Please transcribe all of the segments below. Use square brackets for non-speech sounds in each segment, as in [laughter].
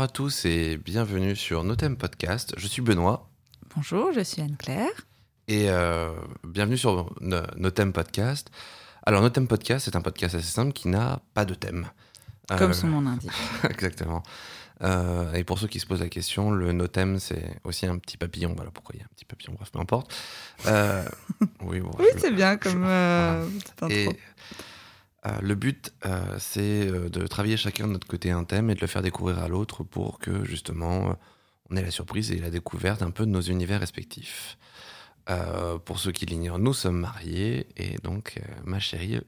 Bonjour à tous et bienvenue sur Notem Podcast. Je suis Benoît. Bonjour, je suis Anne-Claire. Et euh, bienvenue sur Notem Podcast. Alors, Notem Podcast, c'est un podcast assez simple qui n'a pas de thème. Comme son nom [laughs] l'indique. Exactement. Euh, et pour ceux qui se posent la question, le notem, c'est aussi un petit papillon. Voilà pourquoi il y a un petit papillon, bref, peu importe. Euh, [laughs] oui, oui c'est bien comme. Euh, et le but, c'est de travailler chacun de notre côté un thème et de le faire découvrir à l'autre pour que justement on ait la surprise et la découverte un peu de nos univers respectifs. pour ceux qui l'ignorent, nous sommes mariés et donc, ma chérie,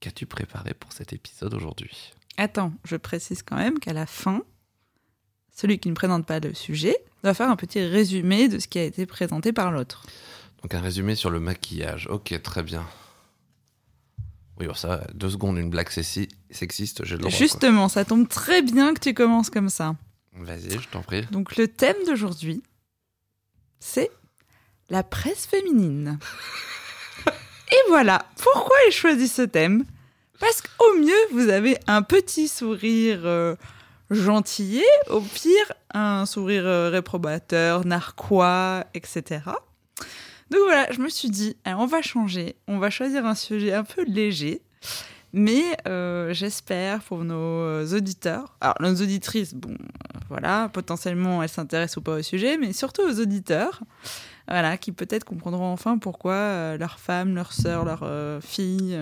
qu'as-tu préparé pour cet épisode aujourd'hui? Attends, je précise quand même qu'à la fin, celui qui ne présente pas le sujet doit faire un petit résumé de ce qui a été présenté par l'autre. Donc un résumé sur le maquillage. Ok, très bien. Oui, bon, ça, deux secondes, une blague sexiste, j'ai le droit. Justement, ça tombe très bien que tu commences comme ça. Vas-y, je t'en prie. Donc le thème d'aujourd'hui, c'est la presse féminine. [laughs] Et voilà, pourquoi j'ai choisi ce thème Parce qu'au mieux, vous avez un petit sourire... Euh, gentillet, au pire, un sourire euh, réprobateur, narquois, etc. Donc voilà, je me suis dit, on va changer, on va choisir un sujet un peu léger, mais euh, j'espère pour nos euh, auditeurs, alors nos auditrices, bon, voilà, potentiellement elles s'intéressent ou pas au sujet, mais surtout aux auditeurs, voilà, qui peut-être comprendront enfin pourquoi leurs femmes, leurs sœurs, leurs filles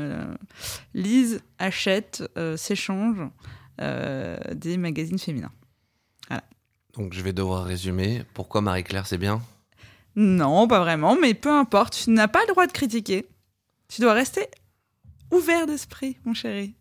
lisent, achètent, s'échangent euh, des magazines féminins. Voilà. Donc je vais devoir résumer. Pourquoi Marie-Claire c'est bien? Non, pas vraiment, mais peu importe. Tu n'as pas le droit de critiquer. Tu dois rester ouvert d'esprit, mon chéri.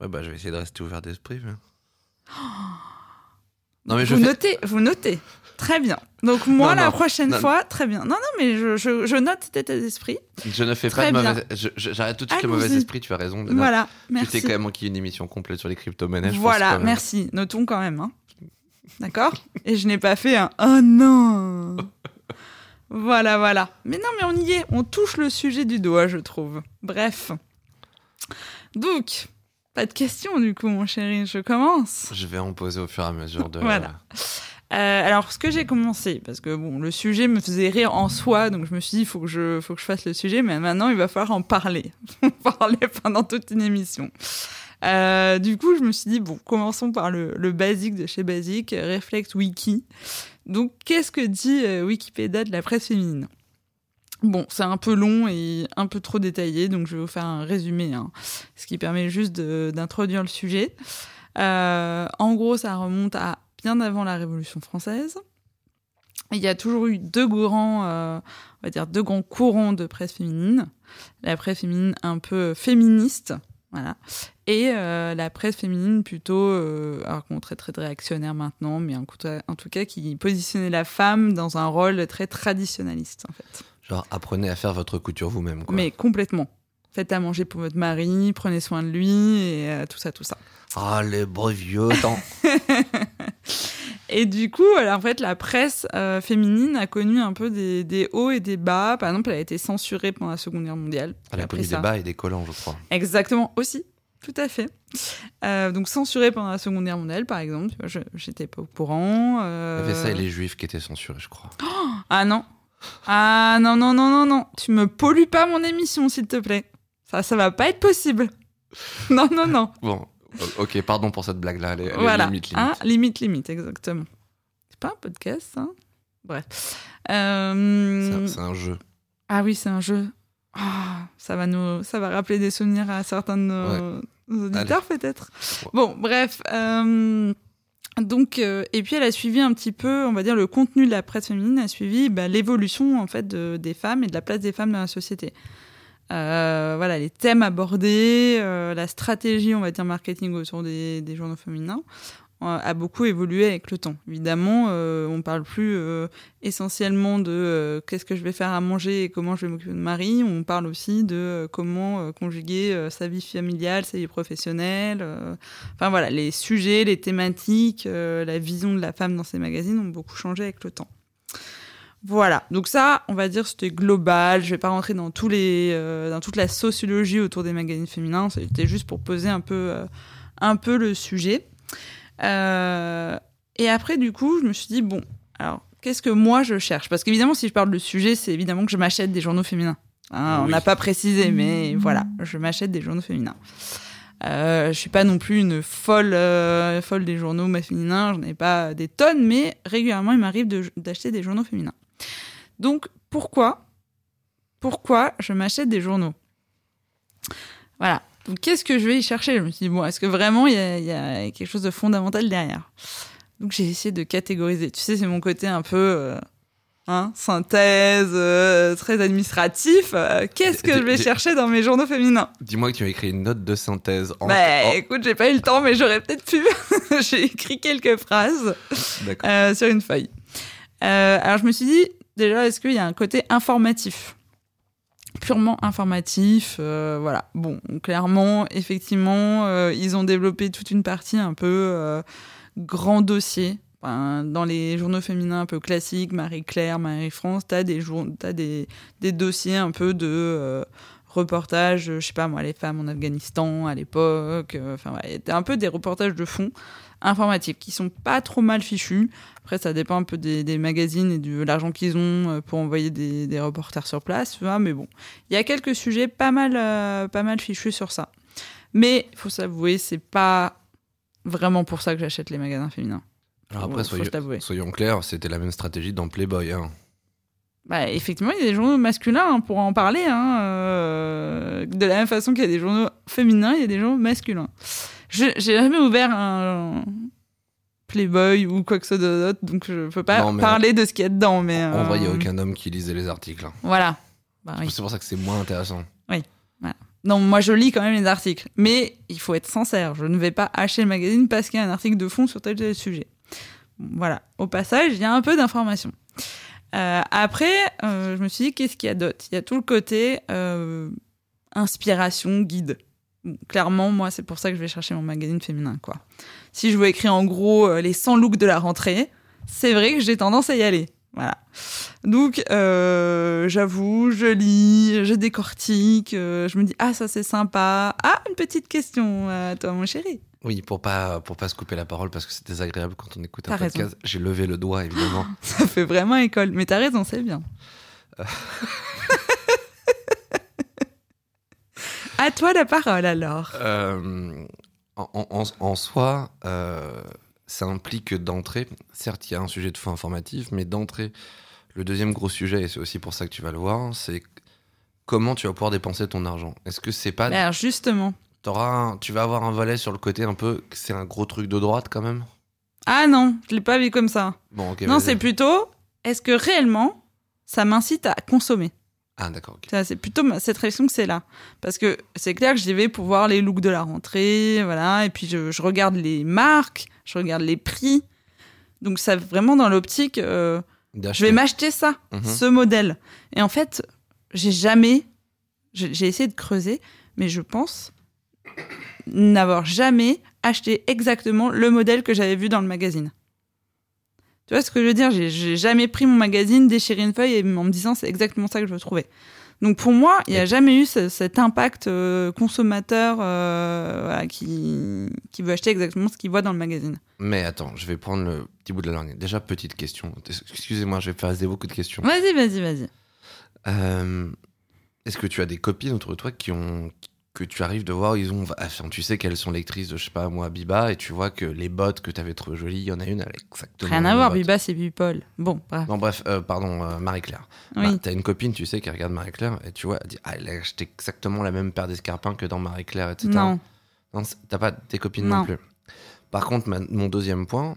Ouais, bah je vais essayer de rester ouvert d'esprit. [gasps] non, mais je vous notez, vous notez. Très bien. Donc moi, la prochaine fois, très bien. Non, non, mais je, je, note cet état d'esprit. Je ne fais pas de mauvais... J'arrête tout de suite le mauvais esprit, tu as raison. Voilà, merci. Tu t'es quand même manqué une émission complète sur les crypto-monnaies. Voilà, merci. Notons quand même. Hein. D'accord? Et je n'ai pas fait un « Oh non !» [laughs] Voilà, voilà. Mais non, mais on y est. On touche le sujet du doigt, je trouve. Bref. Donc, pas de questions du coup, mon chéri. Je commence. Je vais en poser au fur et à mesure de... voilà. Euh, alors, ce que j'ai commencé, parce que bon, le sujet me faisait rire en soi, donc je me suis dit, il faut que je, faut que je fasse le sujet, mais maintenant, il va falloir en parler. [laughs] parler pendant toute une émission. Euh, du coup, je me suis dit, bon, commençons par le, le basique de chez Basique, Reflex Wiki. Donc, qu'est-ce que dit euh, Wikipédia de la presse féminine? Bon, c'est un peu long et un peu trop détaillé, donc je vais vous faire un résumé, hein, ce qui permet juste d'introduire le sujet. en gros, ça remonte à bien avant la Révolution française. Il y a toujours eu deux grands, euh, on va dire deux grands courants de presse féminine. La presse féminine un peu féministe, voilà, et euh, la presse féminine plutôt, euh, alors qu'on très très réactionnaire maintenant, mais en, en, tout cas qui positionnait la femme dans un rôle très traditionnaliste en fait. Genre apprenez à faire votre couture vous-même. Mais complètement. Faites à manger pour votre mari, prenez soin de lui et tout ça, tout ça. Ah les beaux vieux temps. Et du coup, en fait, la presse euh, féminine a connu un peu des, hauts et des bas. Par exemple, elle a été censurée pendant la Seconde Guerre mondiale. Elle a connu des bas et des collants, je crois. Exactement, aussi. Tout à fait. Euh, donc censurée pendant la Seconde Guerre mondiale, par exemple. Je J'étais pas au courant. Euh... Il y avait ça et les juifs qui étaient censurés, je crois. [gasps] ah non. Ah non, non, non, non, non. Tu me pollues pas mon émission, s'il te plaît. Ça, ça va pas être possible. [laughs] non, non, non. Bon, [laughs] Ok, pardon pour cette blague-là. voilà. Limite, limite. Ah, limite, limite, exactement. C'est pas un podcast, ça Bref. Euh... C'est un, jeu. Ah oui, c'est un jeu. Ah, ça, va nous, ça va rappeler des souvenirs à certains de nos, auditeurs, peut-être. Bon, bref. Euh, donc, euh, et puis elle a suivi un petit peu, on va dire, le contenu de la presse féminine a suivi bah, l'évolution en fait de, des femmes et de la place des femmes dans la société. Euh, voilà, les thèmes abordés, euh, la stratégie, on va dire, marketing autour des, journaux féminins euh, a beaucoup évolué avec le temps. Évidemment, on parle plus essentiellement de qu'est-ce que je vais faire à manger et comment je vais m'occuper de mari. On parle aussi de comment conjuguer sa vie familiale, sa vie professionnelle. Enfin voilà, les sujets, les thématiques, la vision de la femme dans ces magazines ont beaucoup changé avec le temps. Voilà, donc ça, on va dire, c'était global. Je vais pas rentrer dans tous les, euh, dans toute la sociologie autour des magazines féminins. C'était juste pour poser un peu, euh, un peu le sujet. Euh, et après, du coup, je me suis dit, bon, alors, qu'est-ce que moi je cherche? Parce qu'évidemment, si je parle de sujet, c'est évidemment que je m'achète des journaux féminins. Hein, On n'a pas précisé, mais voilà, je m'achète des journaux féminins. Euh, je suis pas non plus une folle, euh, folle des journaux féminins, j'en ai pas des tonnes, mais régulièrement, il m'arrive de- d'acheter des journaux féminins. Donc, pourquoi Pourquoi je m'achète des journaux? Voilà. Donc, qu'est-ce que je vais y chercher? Je me suis dit, bon, est-ce que vraiment il y, a- il y a quelque chose de fondamental derrière? Donc, j'ai essayé de catégoriser. Tu sais, c'est mon côté un peu euh, hein, synthèse, euh, très administratif. Euh, qu'est-ce que je vais chercher dans mes journaux féminins? Dis-moi que tu as écrit une note de synthèse. En... Bah, en- écoute, j'ai pas eu le temps, mais j'aurais peut-être pu. [laughs] j'ai écrit quelques phrases sur une feuille. Euh, alors je me suis dit, déjà, est-ce qu'il y a un côté informatif? Purement informatif, euh, voilà. Bon, clairement, effectivement, euh, ils ont développé toute une partie un peu grand dossier. Dans les journaux féminins un peu classiques, Marie-Claire, Marie-France, t'as des, t'as des, des dossiers un peu de reportages, je sais pas moi, les femmes en Afghanistan à l'époque. Enfin, ouais, un peu des reportages de fond informatiques qui sont pas trop mal fichus. Après, ça dépend un peu des, des magazines et de l'argent qu'ils ont euh, pour envoyer des, des reporters sur place. vois, mais bon, il y a quelques sujets pas mal, euh, pas mal fichus sur ça. Mais il faut s'avouer, c'est pas vraiment pour ça que j'achète les magasins féminins. Alors après, Faut soyons, soyons clairs, c'était la même stratégie dans Playboy. Hein. Bah, effectivement, il y a des journaux masculins, hein, pour en parler. Hein, euh, de la même façon qu'il y a des journaux féminins, il y a des journaux masculins. J'ai jamais ouvert un Playboy ou quoi que ce soit d'autre, donc je peux pas Non, parler de ce qu'il y a dedans. Mais En vrai, il n'y a euh, aucun homme qui lisait les articles. hein. Voilà. Bah oui. C'est pour ça que c'est moins intéressant. Non, moi je lis quand même les articles. Mais il faut être sincère. Je ne vais pas acheter le magazine parce qu'il y a un article de fond sur tel ou tel sujet. Voilà. Au passage, il y a un peu d'information. Euh, après, euh, je me suis dit, qu'est-ce qu'il y a d'autre? Il y a tout le côté euh, inspiration, guide. Clairement, moi, c'est pour ça que je vais chercher mon magazine féminin. quoi. Si je veux écrire en gros euh, les 100 looks de la rentrée, c'est vrai que j'ai tendance à y aller. Voilà. Donc, euh, j'avoue, je lis, je décortique, euh, je me dis, ah, ça c'est sympa. Ah, une petite question à toi, mon chéri. Oui, pour pas, pour pas se couper la parole parce que c'est désagréable quand on écoute un T'as raison. podcast, j'ai levé le doigt évidemment. [laughs] Ça fait vraiment école. Mais t'as raison, c'est bien. [laughs] à toi la parole alors. Euh, en, en- en soi, euh, ça implique d'entrée, certes, il y a un sujet de fond informatif, mais d'entrée, le deuxième gros sujet, et c'est aussi pour ça que tu vas le voir, c'est comment tu vas pouvoir dépenser ton argent. Est-ce que c'est pas. Alors justement. t'auras un- tu vas avoir un volet sur le côté un peu. C'est un gros truc de droite quand même? Ah non, je l'ai pas vu comme ça. Bon, non, c'est plutôt, est-ce que réellement ça m'incite à consommer? Ah, d'accord. Ça, C'est plutôt cette réflexion que c'est là. Parce que c'est clair que j'y vais pour voir les looks de la rentrée, voilà, et puis je, je regarde les marques, je regarde les prix. Donc ça vraiment dans l'optique, euh, je vais m'acheter ça, Mhm. ce modèle. Et en fait, j'ai jamais, j'ai essayé de creuser, mais je pense n'avoir jamais acheté exactement le modèle que j'avais vu dans le magazine. Tu vois ce que je veux dire? J'ai- jamais pris mon magazine, déchiré une feuille et en me disant c'est exactement ça que je veux trouver. Donc pour moi, il n'y a Mais- jamais eu ce- cet impact euh, consommateur euh, voilà, qui, qui veut acheter exactement ce qu'il voit dans le magazine. Mais attends, je vais prendre le petit bout de la langue. Déjà, petite question. Excusez-moi, je vais faire beaucoup de questions. Vas-y, vas-y, vas-y. Euh, Est-ce que tu as des copines autour de toi qui ont que tu arrives de voir, ils ont, enfin, tu sais qu'elles sont lectrices de, je sais pas moi, Biba, et tu vois que les bottes que tu avais trouvées jolies, il y en a une avec exactement. Rien à voir, bottes. Biba, c'est Bipol. Bon, bref. Non, bref, euh, pardon, euh, Marie-Claire. Oui. Bah, T'as une copine, tu sais, qui regarde Marie-Claire, et tu vois, elle dit, ah, elle a acheté exactement la même paire d'escarpins que dans Marie-Claire, etc. non. Non, t'as pas tes copines non, Non. plus. Par contre, ma- mon deuxième point,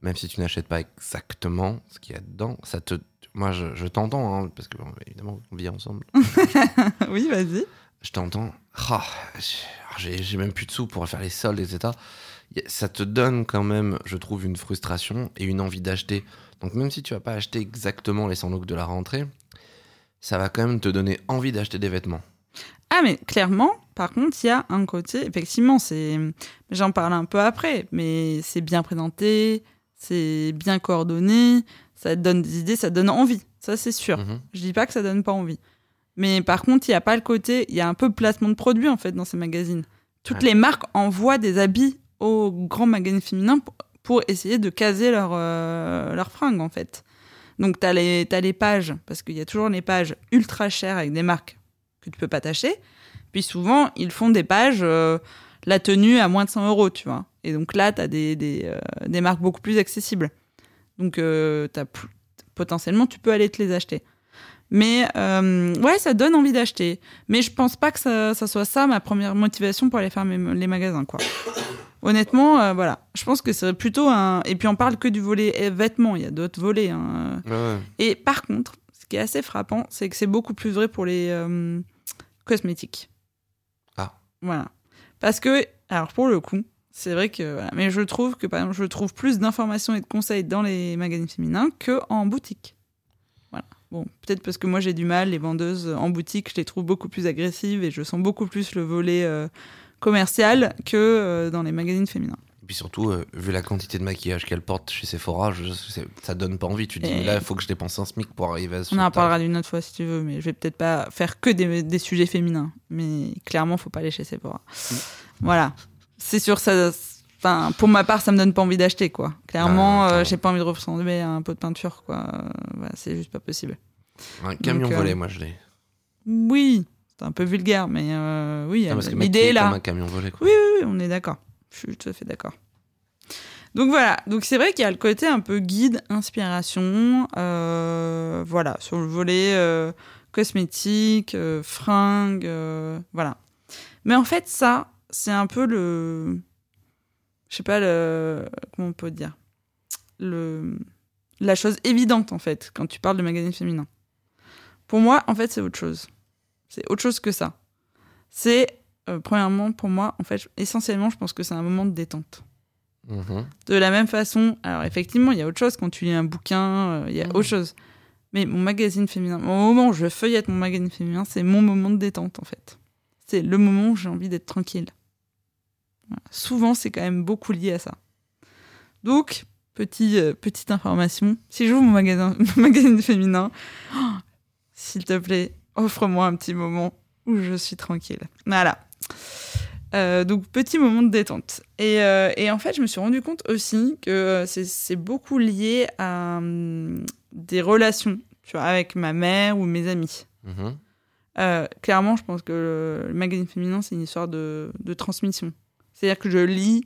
même si tu n'achètes pas exactement ce qu'il y a dedans, ça te, moi, je, je t'entends, hein, parce que bon, évidemment, on vit ensemble. [laughs] oui, vas-y. Je t'entends. Ah, j'ai même plus de sous pour faire les soldes, etc. Ça te donne quand même, je trouve, une frustration et une envie d'acheter. Donc même si tu vas pas acheter exactement les 100 looks de la rentrée, ça va quand même te donner envie d'acheter des vêtements. Ah, mais clairement, par contre, il y a un côté, effectivement, c'est. J'en parle un peu après, mais c'est bien présenté, c'est bien coordonné, ça te donne des idées, ça te donne envie. Ça, c'est sûr. Mhm. Je dis pas que ça donne pas envie. Mais par contre, il n'y a pas le côté. Il y a un peu de placement de produits, en fait, dans ces magazines. Toutes Ouais. les marques envoient des habits aux grands magazines féminins pour, pour essayer de caser leurs euh, leurs fringues, en fait. Donc, tu as, as, les pages, parce qu'il y a toujours les pages ultra chères avec des marques que tu peux pas tâcher. Puis souvent, ils font des pages, euh, la tenue à moins de 100 euros, tu vois. Et donc là, tu as des, des, euh, des, marques beaucoup plus accessibles. Donc, euh, as potentiellement, tu peux aller te les acheter. Mais euh, ouais, ça donne envie d'acheter. Mais je pense pas que ça, ça, soit ça ma première motivation pour aller faire mes, les magasins, quoi. Honnêtement, euh, voilà. Je pense que c'est plutôt un. Et puis on parle que du volet vêtements. Il y a d'autres volets. Hein. Ouais. Et par contre, ce qui est assez frappant, c'est que c'est beaucoup plus vrai pour les euh, cosmétiques. Ah. Voilà. Parce que, alors pour le coup, c'est vrai que. Voilà. Mais je trouve que, par exemple, je trouve plus d'informations et de conseils dans les magazines féminins qu'en boutique. Bon, peut-être parce que moi j'ai du mal, les vendeuses en boutique, je les trouve beaucoup plus agressives et je sens beaucoup plus le volet euh, commercial que euh, dans les magazines féminins. Et puis surtout, euh, vu la quantité de maquillage qu'elle porte chez Sephora, je, ça donne pas envie. Tu te dis, là, il faut que je dépense un SMIC pour arriver à ce On en parlera d'une autre fois si tu veux, mais je vais peut-être pas faire que des, des sujets féminins. Mais clairement, faut pas aller chez Sephora. Voilà. C'est sûr, ça. Enfin, pour ma part, ça me donne pas envie d'acheter, quoi. Clairement, Ah, euh, j'ai pas envie de ressembler à un pot de peinture, quoi. Euh, voilà, c'est juste pas possible. Un camion Donc, euh, volé, moi je l'ai. Oui, c'est un peu vulgaire, mais euh, oui, l'idée est là. comme un camion volé, quoi. Oui, oui, oui, on est d'accord. Je suis tout à fait d'accord. Donc voilà, donc c'est vrai qu'il y a le côté un peu guide, inspiration, euh, voilà, sur le volet euh, cosmétique, fringues, voilà. Mais en fait, ça, c'est un peu le, je sais pas le, comment on peut dire, le, la chose évidente en fait quand tu parles de magazine féminin. Pour moi, en fait, c'est autre chose. C'est autre chose que ça. C'est euh, premièrement, pour moi, en fait, essentiellement, je pense que c'est un moment de détente. Mhm. De la même façon, alors effectivement, il y a autre chose quand tu lis un bouquin, euh, il y a Mhm. autre chose. Mais mon magazine féminin, au moment où je feuillette mon magazine féminin, c'est mon moment de détente, en fait. C'est le moment où j'ai envie d'être tranquille. Voilà. Souvent, c'est quand même beaucoup lié à ça. Donc, petit, euh, petite information, si j'ouvre mon magasin, [laughs] mon magazine féminin, oh, s'il te plaît, offre-moi un petit moment où je suis tranquille. Voilà. Euh, donc, petit moment de détente. Et, euh, et en fait, je me suis rendu compte aussi que c'est- c'est beaucoup lié à hum, des relations, tu vois, avec ma mère ou mes amis. Mhm. Euh, clairement, je pense que le, le magazine féminin, c'est une histoire de, de transmission. C'est-à-dire que je lis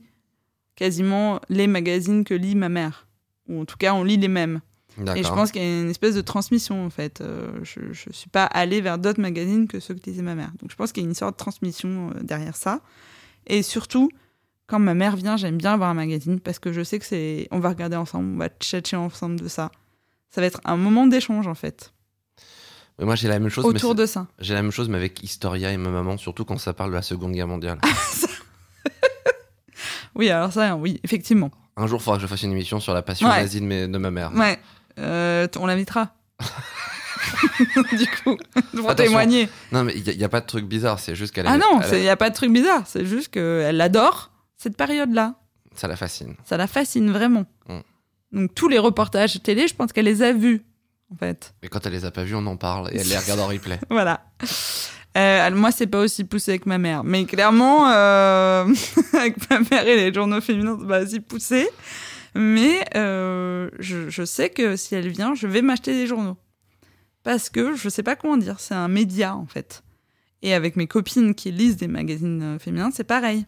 quasiment les magazines que lit ma mère. Ou en tout cas, on lit les mêmes. Et je pense qu'il y a une espèce de transmission, en fait. Euh, je ne suis pas allée vers d'autres magazines que ceux que lisait ma mère. Donc je pense qu'il y a une sorte de transmission euh, derrière ça. Et surtout, quand ma mère vient, j'aime bien avoir un magazine parce que je sais que c'est. On va regarder ensemble, on va tchatcher ensemble de ça. Ça va être un moment d'échange, en fait, Mais moi j'ai la même chose. autour de ça. J'ai la même chose, mais avec Historia et ma maman, surtout quand ça parle de la Seconde Guerre mondiale. [laughs] Oui, alors ça, oui, effectivement. Un jour, il faudra que je fasse une émission sur la passion Ouais. nazie de, mes- de ma mère. Ouais, euh, t- on l'invitera. [laughs] du coup, pour Attention. témoigner. Non, mais il n'y a, pas de truc bizarre, c'est juste qu'elle Ah non, elle- il n'y a pas de truc bizarre. C'est juste qu'elle adore cette période-là. ça la fascine. Ça la fascine vraiment. Mm. Donc tous les reportages télé, je pense qu'elle les a vus, en fait. Mais quand elle les a pas vus, on en parle et elle les [laughs] regarde en replay. Voilà. Euh, moi, c'est pas aussi poussé avec ma mère. Mais clairement, euh, [laughs] avec ma mère et les journaux féminins, c'est pas aussi poussé. Mais euh, je, je sais que si elle vient, je vais m'acheter des journaux. Parce que je sais pas comment dire, c'est un média, en fait. Et avec mes copines qui lisent des magazines féminins, c'est pareil.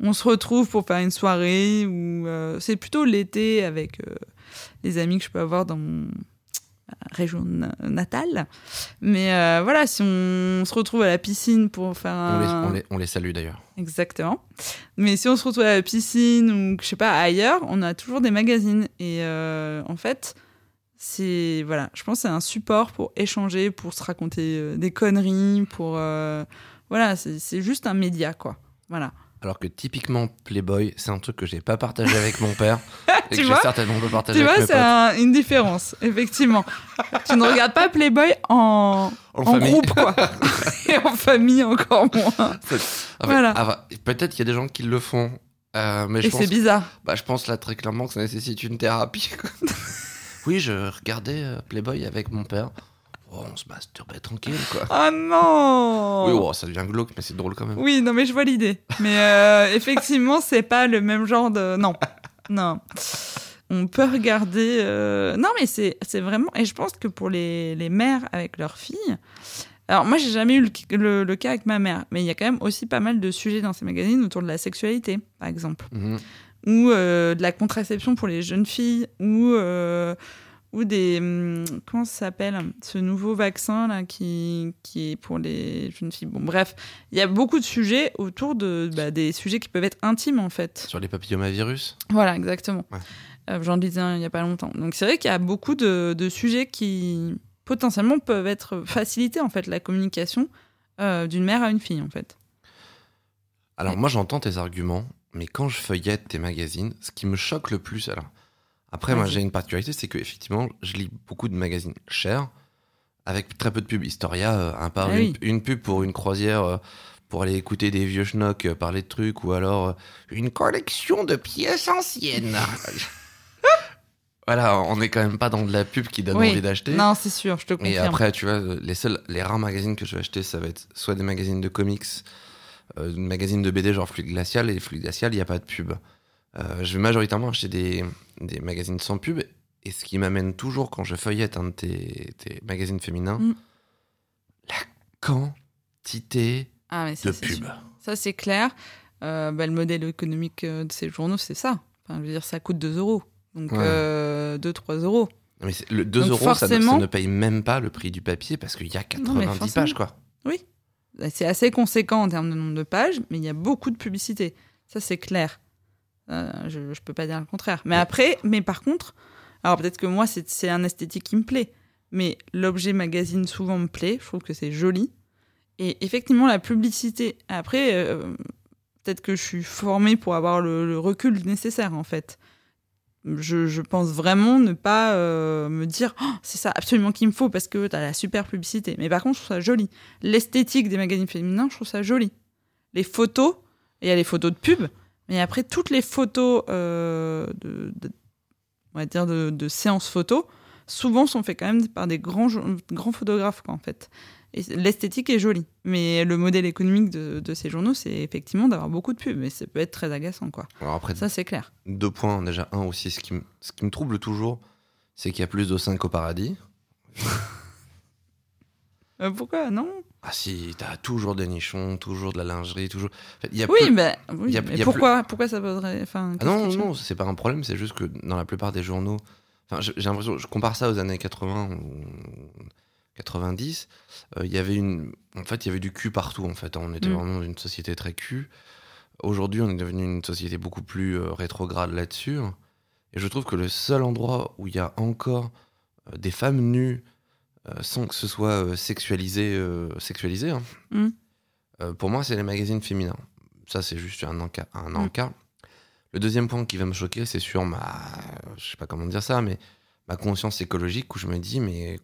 On se retrouve pour faire une soirée ou c'est plutôt l'été avec les amis que je peux avoir dans mon région na- natale. Mais euh, voilà, si on se retrouve à la piscine pour faire On, les, un... on, les, on les salue d'ailleurs. Exactement. Mais si on se retrouve à la piscine ou je sais pas ailleurs, on a toujours des magazines et euh, en fait, c'est voilà, je pense que c'est un support pour échanger, pour se raconter euh, des conneries, pour euh, voilà, c'est juste un média quoi. Voilà. Alors que typiquement Playboy, c'est un truc que j'ai pas partagé avec mon père [laughs] et Tu que j'ai certainement pas partagé Tu vois, mes potes. un- une différence, effectivement. tu ne regardes pas Playboy en, En, groupe quoi, [laughs] et en famille encore moins. Voilà. ah Peut-être qu'il y a des gens qui le font. euh, mais je Et pense, c'est bizarre. bah, je pense là très clairement que ça nécessite une thérapie. [laughs] oui, je regardais euh, Playboy avec mon père. Oh, on se masturbe tranquille, quoi. Oh non Oui, oh, ça devient glauque, mais c'est drôle quand même. Oui, non, mais je vois l'idée. Mais euh, effectivement, c'est pas le même genre de. Non. Non. On peut regarder. euh, Non, mais c'est c'est vraiment. Et je pense que pour les, les mères avec leurs filles. Alors, moi, j'ai jamais eu le, le- le cas avec ma mère, mais il y a quand même aussi pas mal de sujets dans ces magazines autour de la sexualité, par exemple, Mhm. ou euh, de la contraception pour les jeunes filles, ou. Ou des hum, comment ça s'appelle ce nouveau vaccin là qui qui est pour les jeunes filles bon bref il y a beaucoup de sujets autour de bah, des sujets qui peuvent être intimes en fait Sur les papillomavirus voilà exactement Ouais. Euh, j'en disais un il y a pas longtemps donc c'est vrai qu'il y a beaucoup de, de sujets qui potentiellement peuvent être faciliter en fait la communication euh, d'une mère à une fille en fait Alors, Ouais. moi, j'entends tes arguments, mais quand je feuillette tes magazines, ce qui me choque le plus, alors. Après, moi, j'ai une particularité, c'est que effectivement, je lis beaucoup de magazines chers, avec très peu de pubs. Historia, euh, à part Ah une, oui. une pub pour une croisière, euh, pour aller écouter des vieux schnocks euh, parler de trucs, ou alors euh, une collection de pièces anciennes. [laughs] voilà, on n'est quand même pas dans de la pub qui donne Oui. envie d'acheter. non c'est sûr je te Et confirme après, tu vois, les seuls, les rares magazines que je vais acheter, ça va être soit des magazines de comics, des magazines de BD genre Fluide Glacial, et Fluide Glacial, il n'y a pas de pub. Euh, je vais majoritairement acheter des, des magazines sans pub, et ce qui m'amène toujours, quand je feuillette un de tes, tes magazines féminins, Mm. la quantité ah mais ça, de pubs. Ça, c'est clair. Euh, bah, le modèle économique euh, de ces journaux, c'est ça. Enfin, je veux dire, ça coûte 2 euros. Donc, Ouais. 2-3 euros. Mais le 2 Donc euros, ça, ne- ça ne paye même pas le prix du papier, parce qu'il y a 90 forcément. pages, quoi. C'est assez conséquent en termes de nombre de pages, mais il y a beaucoup de publicité. Ça, c'est clair. Euh, je ne peux pas dire le contraire. Mais Ouais. après, mais par contre, alors peut-être que moi, c'est c'est un esthétique qui me plaît, mais l'objet magazine souvent me plaît. Je trouve que c'est joli. Et effectivement, la publicité, après, euh, peut-être que je suis formée pour avoir le, le recul nécessaire, en fait. Je, je pense vraiment ne pas euh, me dire Oh, c'est ça absolument qu'il me faut parce que tu as la super publicité. Mais par contre, je trouve ça joli l'esthétique des magazines féminins, je trouve ça joli. Les photos, il y a les photos de pub, mais après toutes les photos euh, de, de- on va dire de, de séances photos, souvent sont faites quand même par des grands, grands photographes, quoi, en fait. Et l'esthétique est jolie. Mais le modèle économique de, de ces journaux, c'est effectivement d'avoir beaucoup de pubs. Et ça peut être très agaçant, quoi. Alors après, Ça, c'est clair. deux points. Déjà, un aussi, ce qui me, ce qui me trouble toujours, c'est qu'il y a plus de 5 au paradis. Euh, pourquoi? Non Ah si, t'as toujours des nichons, toujours de la lingerie, toujours. En fait, il y a Oui, plus- oui, y a- mais y a pourquoi, pourquoi ça poserait. Enfin, Ah non, non, c'est pas un problème, c'est juste que dans la plupart des journaux. Enfin, j'ai l'impression, je compare ça aux années 80 ou 90. euh, Il y avait une. En fait, il y avait du cul partout, en fait. On était Mm. vraiment dans une société très cul. Aujourd'hui, on est devenu une société beaucoup plus euh, rétrograde là-dessus. Et je trouve que le seul endroit où il y a encore euh, des femmes nues euh, sans que ce soit euh, sexualisé, euh, sexualisé hein, Mm. euh, pour moi, c'est les magazines féminins. Ça, c'est juste un encas. Un Mm. Le deuxième point qui va me choquer, c'est sur ma. Je sais pas comment dire ça, mais ma conscience écologique où je me dis, mais.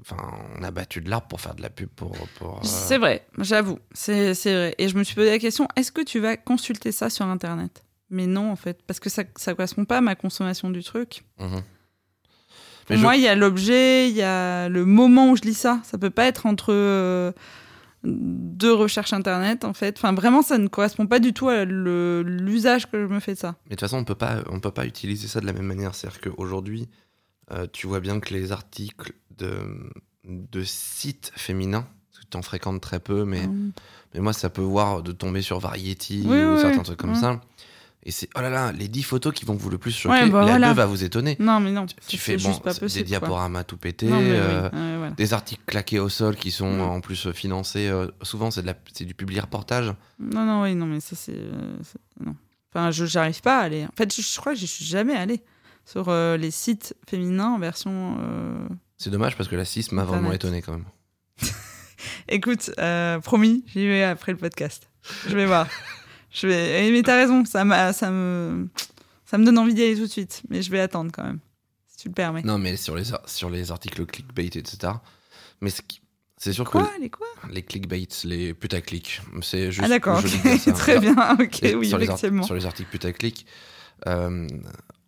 Enfin, on a battu de l'arbre pour faire de la pub pour. pour, euh, C'est vrai, j'avoue, c'est c'est vrai. Et je me suis posé la question, est-ce que tu vas consulter ça sur Internet? Mais non, en fait, parce que ça ne correspond pas à ma consommation du truc. mhm. Pour Mais je- moi, il y a l'objet, il y a le moment où je lis ça. Ça peut pas être entre euh, deux recherches Internet, en fait. Enfin, vraiment, ça ne correspond pas du tout à l'usage que je me fais de ça. Mais de toute façon, on peut pas, on peut pas utiliser ça de la même manière. C'est-à-dire qu'aujourd'hui, euh, tu vois bien que les articles de, de sites féminins, parce que tu en fréquentes très peu, mais, Hum. mais moi, ça peut voir de tomber sur Variety Oui, ou oui, certains trucs comme Ouais. ça. Et c'est, oh là là, les 10 photos qui vont vous le plus choquer, Ouais, bah la voilà. 2 va vous étonner. Non, mais non, Tu fais bon, juste pas possible. des quoi. diaporamas tout pétés, Non, mais oui, euh, voilà. des articles claqués au sol qui sont Mm. euh, en plus euh, financés. euh, souvent, c'est, de la, c'est du public reportage. Non, non, oui, non, mais ça, c'est. c'est- non. Enfin, je j'arrive pas à aller. En fait, je, je crois que je suis jamais allée sur les sites féminins en version. C'est dommage parce que la 6 m'a vraiment étonné quand même. [laughs] Écoute, promis, j'y vais après le podcast. Je vais voir. [laughs] je vais. Mais t'as raison, ça, m'a- ça me. Ça me donne envie d'y aller tout de suite, mais je vais attendre quand même. Si tu le permets. Non, mais sur les, sur les articles clickbait, etc. Mais ce qui- c'est sûr que Quoi Les quoi? les clickbait, les putaclic, c'est juste Ah, d'accord. ça. [laughs] Très bien, ok, Et oui, sur, les effectivement. sur les articles putaclic, euh,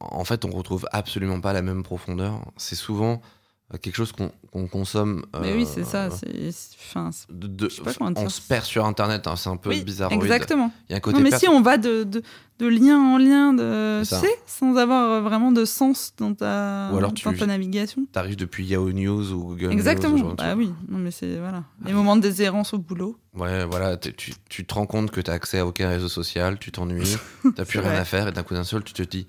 en fait, on retrouve absolument pas la même profondeur. C'est souvent quelque chose qu'on consomme. Mais oui, euh, c'est ça. Enfin, pas comment on se perd sur Internet, hein, c'est un peu oui, bizarre. exactement. Il y a un côté Non, mais si on va de, de, de lien en lien, de, C'est tu ça. sais, sans avoir euh, vraiment de sens dans ta, Ou alors tu- dans ta navigation. T'arrives depuis Yahoo News ou Google News. Exactement. de Bah oui, non mais c'est voilà. Les moments de déshérence au boulot. Ouais, voilà, tu, tu te rends compte que t'as accès à aucun réseau social, tu t'ennuies, [laughs] t'as plus rien vrai. à faire, et d'un coup d'un seul, tu te dis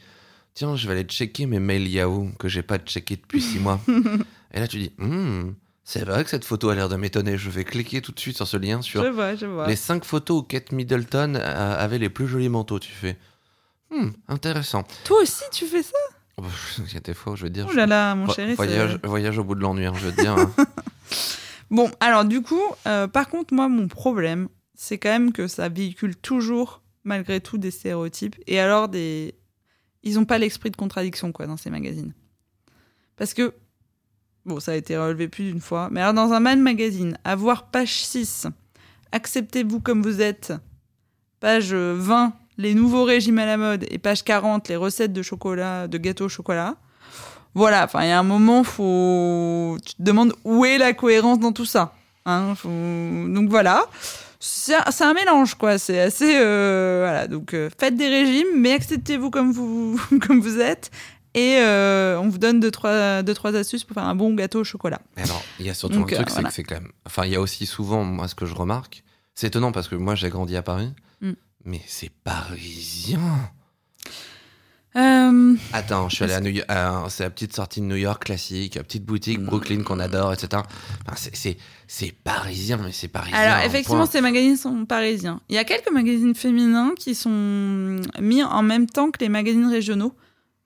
Tiens, je vais aller checker mes mails Yahoo que j'ai pas checké depuis six mois. [laughs] et là, tu dis Hmm, C'est vrai que cette photo a l'air de m'étonner. Je vais cliquer tout de suite sur ce lien sur Je vois, je vois. les cinq photos où Kate Middleton avait les plus jolis manteaux. Tu fais Hmm, intéressant. Toi aussi, tu fais ça? Oh, bah, [laughs] Il y a des fois où je veux dire Oh là là, mon chéri. voyage, voyage au bout de l'ennui, hein, je veux dire. hein. [laughs] Bon, alors du coup, euh, par contre, moi, mon problème, c'est quand même que ça véhicule toujours, malgré tout, des stéréotypes. Et alors, des... ils n'ont pas l'esprit de contradiction, quoi, dans ces magazines. Parce que, bon, ça a été relevé plus d'une fois, mais alors, dans un Man Magazine, avoir page 6, acceptez-vous comme vous êtes, page 20, les nouveaux régimes à la mode, et page 40, les recettes de chocolat, de gâteau au chocolat. Voilà, enfin, il y a un moment, faut... tu te demandes où est la cohérence dans tout ça. Hein, Donc voilà, c'est un, mélange, quoi. C'est assez. euh, Voilà, donc euh, faites des régimes, mais acceptez-vous comme vous, [laughs] comme vous êtes. Et euh, on vous donne deux trois, deux, trois astuces pour faire un bon gâteau au chocolat. Mais alors, il y a surtout Donc, un truc, c'est que c'est quand même. Enfin, il y a aussi souvent, moi, ce que je remarque, c'est étonnant parce que moi, j'ai grandi à Paris, Mm. mais c'est parisien. Euh, Attends, je suis allé à New York, à- c'est la petite sortie de New York classique, la petite boutique Mm. Brooklyn qu'on adore, etc. Enfin, c'est- parisien, mais c'est parisien. Alors, effectivement, ces magazines sont parisiens. Il y a quelques magazines féminins qui sont mis en même temps que les magazines régionaux.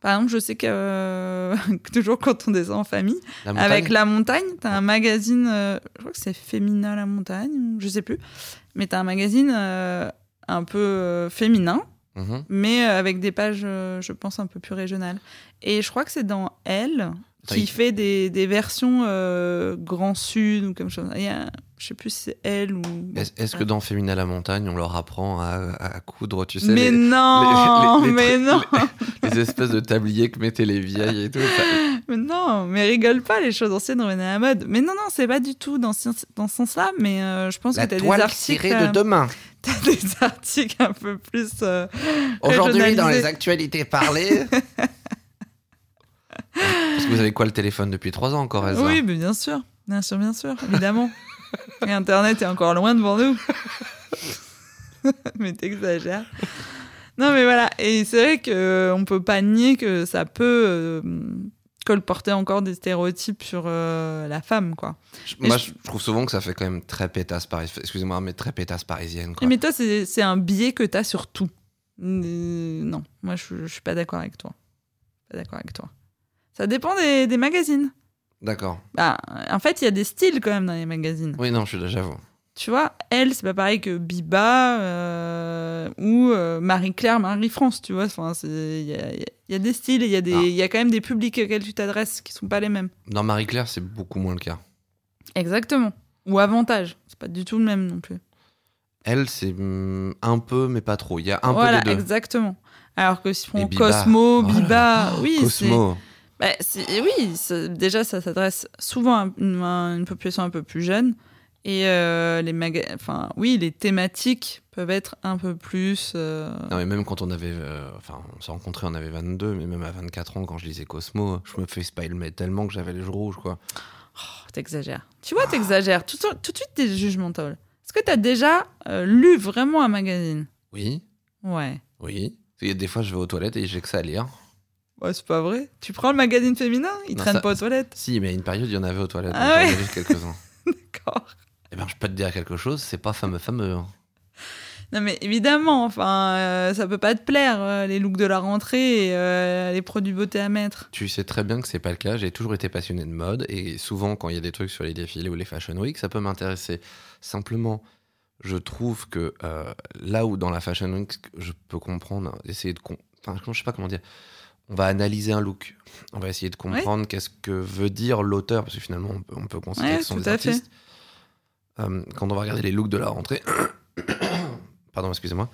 Par exemple, je sais que euh, [laughs] toujours quand on descend en famille, La avec La Montagne, t'as un magazine, euh, je crois que c'est Féminin La Montagne, je sais plus, mais t'as un magazine euh, un peu euh, féminin, Mhm. mais euh, avec des pages, euh, je pense, un peu plus régionales. Et je crois que c'est dans Elle qui fait des, des versions euh, Grand Sud ou comme ça. Il y a, je sais plus si c'est Elle ou. Est-ce que dans Féminin la montagne, on leur apprend à, à coudre, tu sais, mais les, non, les- les mais non, les espèces de tabliers que mettaient les vieilles et tout ça- [laughs] mais non, mais rigole pas, les choses anciennes revenaient à la mode. Mais non, non, c'est pas du tout dans, ce- dans ce sens-là, mais euh, je pense La que t'as des articles. tirée de euh, demain. [laughs] T'as des articles un peu plus. euh, Aujourd'hui, dans les actualités parlées. [laughs] Parce que vous avez quoi le téléphone depuis trois ans encore, Elsa? Oui, mais bien sûr, bien sûr, bien sûr, évidemment. Et Internet est encore loin devant nous. [laughs] mais t'exagères. Non, mais voilà. Et c'est vrai qu'on peut pas nier que ça peut euh, colporter encore des stéréotypes sur euh, la femme, quoi. Mais Moi, je- je trouve souvent que ça fait quand même très pétasse parisienne. Excusez-moi, mais très pétasse parisienne. Quoi. Mais toi, c'est un biais que t'as sur tout. Euh, non, moi, je, je suis pas d'accord avec toi. Pas d'accord avec toi. Ça dépend des, des magazines. D'accord. Bah, en fait, il y a des styles quand même dans les magazines. Oui, non, je suis j'avoue. Tu vois, elle, c'est pas pareil que Biba euh, ou euh, Marie-Claire, Marie-France, tu vois. Enfin, il y a, y y des styles et il y, a des- Ah. y a quand même des publics auxquels tu t'adresses qui sont pas les mêmes. Dans Marie-Claire, c'est beaucoup moins le cas. Exactement. Ou avantage. C'est pas du tout le même non plus. Elle, c'est hum, un peu, mais pas trop. Il y a un voilà, peu des deux. exactement. Alors que si on Biba. Cosmo, Oh là Biba, là. oui, c'est. Bah, oui, déjà, ça s'adresse souvent à une, à une population un peu plus jeune. Et euh, les enfin, oui, les thématiques peuvent être un peu plus. euh, Non, mais même quand on avait. euh, enfin, on s'est rencontrés, on avait 22, mais même à 24 ans, quand je lisais Cosmo, je me fais spoiler tellement que j'avais les joues rouges, quoi. Oh, t'exagères. Tu vois, t'exagères. Tout, tout de suite, t'es judgmental. Est-ce que t'as déjà euh, lu vraiment un magazine? Oui, Ouais. oui. Des fois, je vais aux toilettes et j'ai que ça à lire. Ouais, c'est pas vrai. Tu prends le magazine féminin Il Non, traîne ça- pas aux toilettes Si, mais à une période, il y en avait aux toilettes. Ah donc j'en ouais ai lu quelques-uns. [laughs] D'accord. Eh ben, je peux te dire quelque chose, c'est pas fameux, fameux. hein. Non, mais évidemment, enfin, euh, ça peut pas te plaire, euh, les looks de la rentrée et euh, les produits beauté à mettre. Tu sais très bien que c'est pas le cas. J'ai toujours été passionné de mode et souvent, quand il y a des trucs sur les défilés ou les fashion week, ça peut m'intéresser. Simplement, je trouve que là où dans la fashion week, je peux comprendre, essayer de. com- Enfin, je sais pas comment dire. On va analyser un look. On va essayer de comprendre qu'est-ce que veut dire l'auteur, parce que finalement, on peut, on peut considérer Ouais, que ce sont des artistes. Euh, quand on va regarder les looks de la rentrée. [coughs] Pardon, excusez-moi.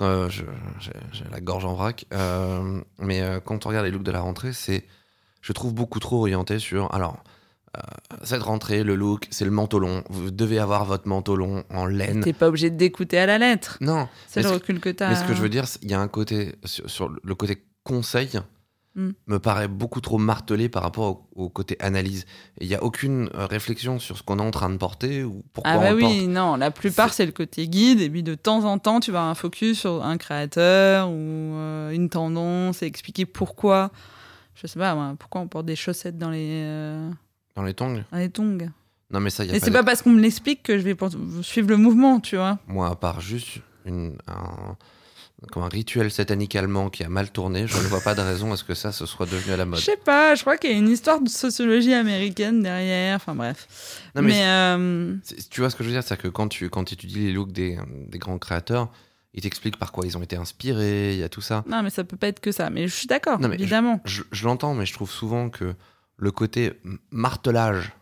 Euh, j'ai la gorge en vrac. Euh, mais quand on regarde les looks de la rentrée, c'est, je trouve beaucoup trop orienté sur. Alors, cette rentrée, le look, c'est le manteau long. Vous devez avoir votre manteau long en laine. T'es pas obligé d'écouter à la lettre. Non. C'est le recul que t'as. Mais ce que je veux dire, il y a un côté sur, sur le côté conseil Mm. me paraît beaucoup trop martelé par rapport au, au côté analyse. Il n'y a aucune euh, réflexion sur ce qu'on est en train de porter ou pourquoi Ah bah on oui, porte. non, la plupart c'est le côté guide et puis de temps en temps tu vas avoir un focus sur un créateur ou euh, une tendance et expliquer pourquoi, je sais pas, pourquoi on porte des chaussettes dans les, euh, Dans les tongs. dans les tongs. Non, mais ça, y a Et c'est de- pas parce qu'on me l'explique que je vais suivre le mouvement, tu vois. Moi, à part juste une, un, comme un rituel satanique allemand qui a mal tourné, je ne vois pas de raison à ce que ça se soit devenu à la Je mode. sais pas, je crois qu'il y a une histoire de sociologie américaine derrière, enfin bref. Non, mais mais euh, Tu vois ce que je veux dire C'est que quand tu, quand tu étudies les looks des, des grands créateurs, ils t'expliquent par quoi ils ont été inspirés, il y a tout ça. non, mais ça peut pas être que ça. Mais je suis d'accord, évidemment. Je, je l'entends, mais je trouve souvent que le côté martelage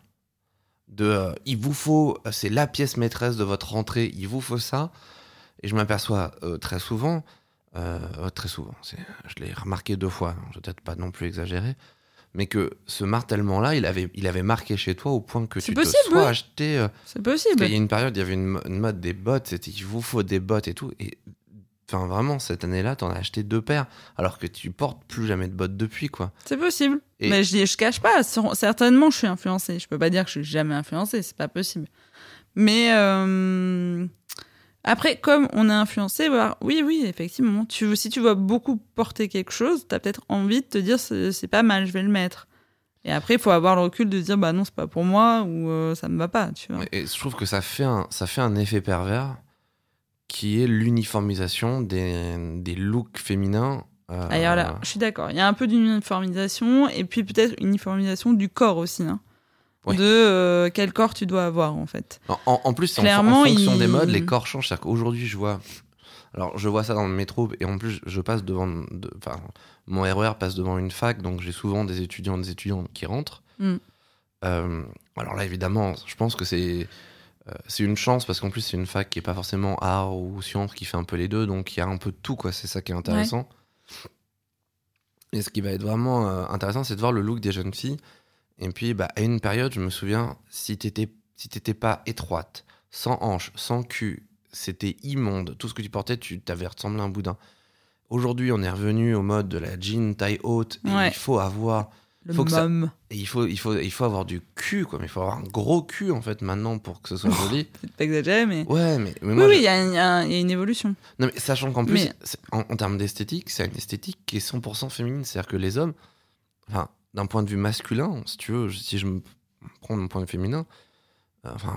de euh, il vous faut, c'est la pièce maîtresse de votre rentrée, il vous faut ça. Et je m'aperçois euh, très souvent, euh, très souvent, je l'ai remarqué deux fois, je vais peut-être pas non plus exagérer, mais que ce martèlement-là, il avait, il avait marqué chez toi au point que tu possible, te sois oui. acheté. euh, C'est parce possible. qu'il y a une période, il y avait une, mo- une mode des bottes, c'était il vous faut des bottes et tout. Et enfin, vraiment, cette année-là, t'en as acheté deux paires, alors que tu portes plus jamais de bottes depuis, quoi. C'est possible. Et- Mais je, je cache pas. Certainement, je suis influencée. Je peux pas dire que je suis jamais influencée. C'est pas possible. Mais euh, après, comme on est influencé, voilà, oui, oui, effectivement. Tu, si tu vois beaucoup porter quelque chose, t'as peut-être envie de te dire c'est pas mal, je vais le mettre. Et après, il faut avoir le recul de dire bah non, c'est pas pour moi ou euh, ça me va pas. Tu vois. Et je trouve que ça fait un, ça fait un effet pervers qui est l'uniformisation des, des looks féminins. euh, Alors là, je suis d'accord. Il y a un peu d'uniformisation et puis peut-être uniformisation du corps aussi. hein. De euh, quel corps tu dois avoir en fait. En, plus, en- en, Clairement, fonction il- des modes, les corps changent. C'est-à-dire qu'aujourd'hui, je vois. Alors, je vois ça dans le métro et en plus, je passe devant. de- Enfin, mon RER passe devant une fac, donc j'ai souvent des étudiants, des étudiantes qui rentrent. Mm. Euh, alors là, évidemment, je pense que c'est. euh, c'est une chance parce qu'en plus, c'est une fac qui est pas forcément art ou sciences, qui fait un peu les deux, donc il y a un peu de tout, quoi. C'est ça qui est intéressant. Et ce qui va être vraiment intéressant, c'est de voir le look des jeunes filles. Et puis, bah, à une période, je me souviens, si t'étais si t'étais pas étroite, sans hanche, sans cul, c'était immonde. Tout ce que tu portais, tu t'avais ressemblé à un boudin. Aujourd'hui, on est revenu au mode de la jean taille haute. Et Ouais. il faut avoir, Le Faut que ça- mom. et il faut, il faut, il faut avoir du cul, quoi. Mais il faut avoir un gros cul en fait maintenant pour que ce soit [laughs] joli. C'est pas exagéré, mais. Ouais, mais, mais Oui, moi, oui, il y, a- y une évolution. non, mais sachant qu'en plus, Mais- en, en termes d'esthétique, c'est une esthétique qui est 100% féminine. C'est-à-dire que les hommes, enfin, d'un point de vue masculin, si tu veux, si je me prends d'un point de vue féminin, euh, enfin,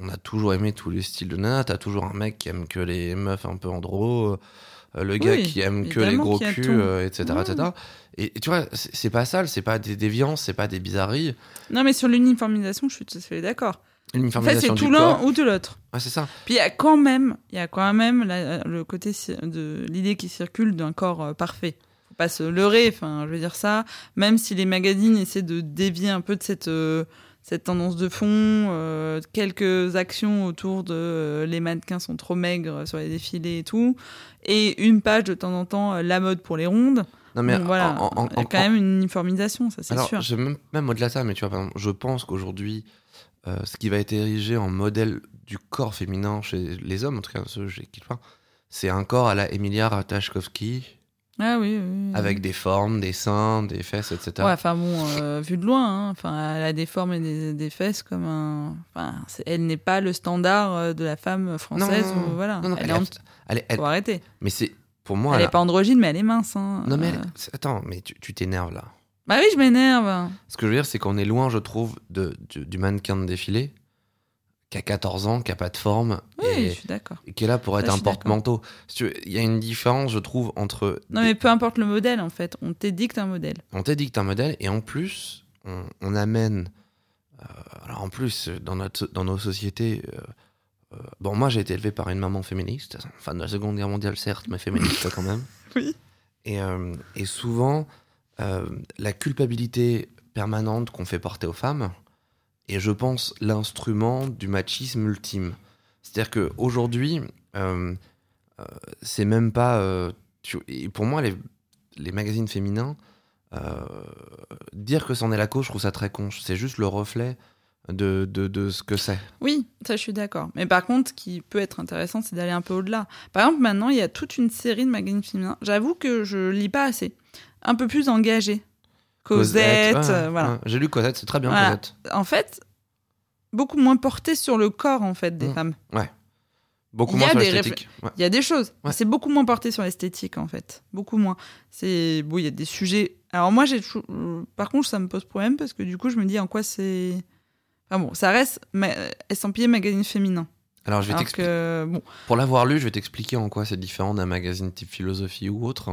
on a toujours aimé tous les styles de nana. T'as toujours un mec qui aime que les meufs un peu andro, euh, le gars Oui, qui aime que les gros culs, tout. euh, etc., etc. Et, et tu vois, c'est pas sale, c'est pas des déviances, c'est pas des bizarreries. Non, mais sur l'uniformisation, je suis tout à fait d'accord. En fait, c'est uniformisation tout l'un ou tout l'autre. C'est ça. Puis il y a quand même, il y a quand même la- le côté de l'idée qui circule d'un corps euh, parfait. Pas se leurrer. Enfin, je veux dire ça. Même si les magazines essaient de dévier un peu de cette euh, cette tendance de fond, euh, quelques actions autour de euh, les mannequins sont trop maigres sur les défilés et tout, et une page de temps en temps la mode pour les rondes. Non, mais Donc voilà, en- en- il y a en- quand même une uniformisation, ça c'est sûr. je- même, même au-delà de ça, mais tu vois, par exemple, je pense qu'aujourd'hui, ce qui va être érigé en modèle du corps féminin chez les hommes, en tout cas ceux qui parle, c'est un corps à la Emilia Ratajkowski, Ah oui, oui, avec des formes, des seins, des fesses, etc. Ouais, enfin bon, euh, vu de loin, hein, enfin, elle a des formes et des, des fesses comme un. Enfin, elle n'est pas le standard euh, de la femme française. Non, ou- voilà. Non, non, elle elle est en- elle elle- Faut arrêter. mais c'est pour moi. elle elle est a- pas androgyne, mais elle est mince. Hein. Non, mais elle- Euh, attends, mais tu tu t'énerves là. Bah oui, je m'énerve. Ce que je veux dire, c'est qu'on est loin, je trouve, de, du, du mannequin de défilé, qui a 14 ans, qui a pas de forme, Oui, et, je suis d'accord. et qui est là pour être un porte-manteau. Il y a une différence, je trouve, entre. Non, des- mais peu importe le modèle, en fait. On t'édicte un modèle. on t'édicte un modèle et en plus, on, on amène. euh, alors en plus, dans, notre, dans nos sociétés. euh, euh, bon, moi j'ai été élevé par une maman féministe, fan de la Seconde Guerre mondiale, certes, mais féministe quand même. [laughs] Oui. Et, et souvent, la culpabilité permanente qu'on fait porter aux femmes est, je pense, l'instrument du machisme ultime. C'est-à-dire qu'aujourd'hui, euh, euh, c'est même pas. euh, pour moi, les, magazines féminins, euh, dire que c'en est la cause, je trouve ça très con. C'est juste le reflet de ce que c'est. Oui, ça je suis d'accord. Mais par contre, ce qui peut être intéressant, c'est d'aller un peu au-delà. Par exemple, maintenant, il y a toute une série de magazines féminins. J'avoue que je lis pas assez. Un peu plus engagé. Cosette, ouais, euh, voilà. ouais. J'ai lu Cosette, c'est très bien Voilà. Cosette. En fait, beaucoup moins porté sur le corps, en fait, des Mm. femmes. Beaucoup Il y moins sur l'esthétique. Ouais. Il y a des choses. Ouais. C'est beaucoup moins porté sur l'esthétique, en fait. Beaucoup moins. C'est bon, il y a des sujets. Alors moi, j'ai par contre, ça me pose problème parce que du coup, je me dis en quoi c'est. Enfin bon, ça reste ma... estampillé magazine féminin. Alors, je vais t'expliquer. que bon, Pour l'avoir lu, je vais t'expliquer en quoi c'est différent d'un magazine type philosophie ou autre.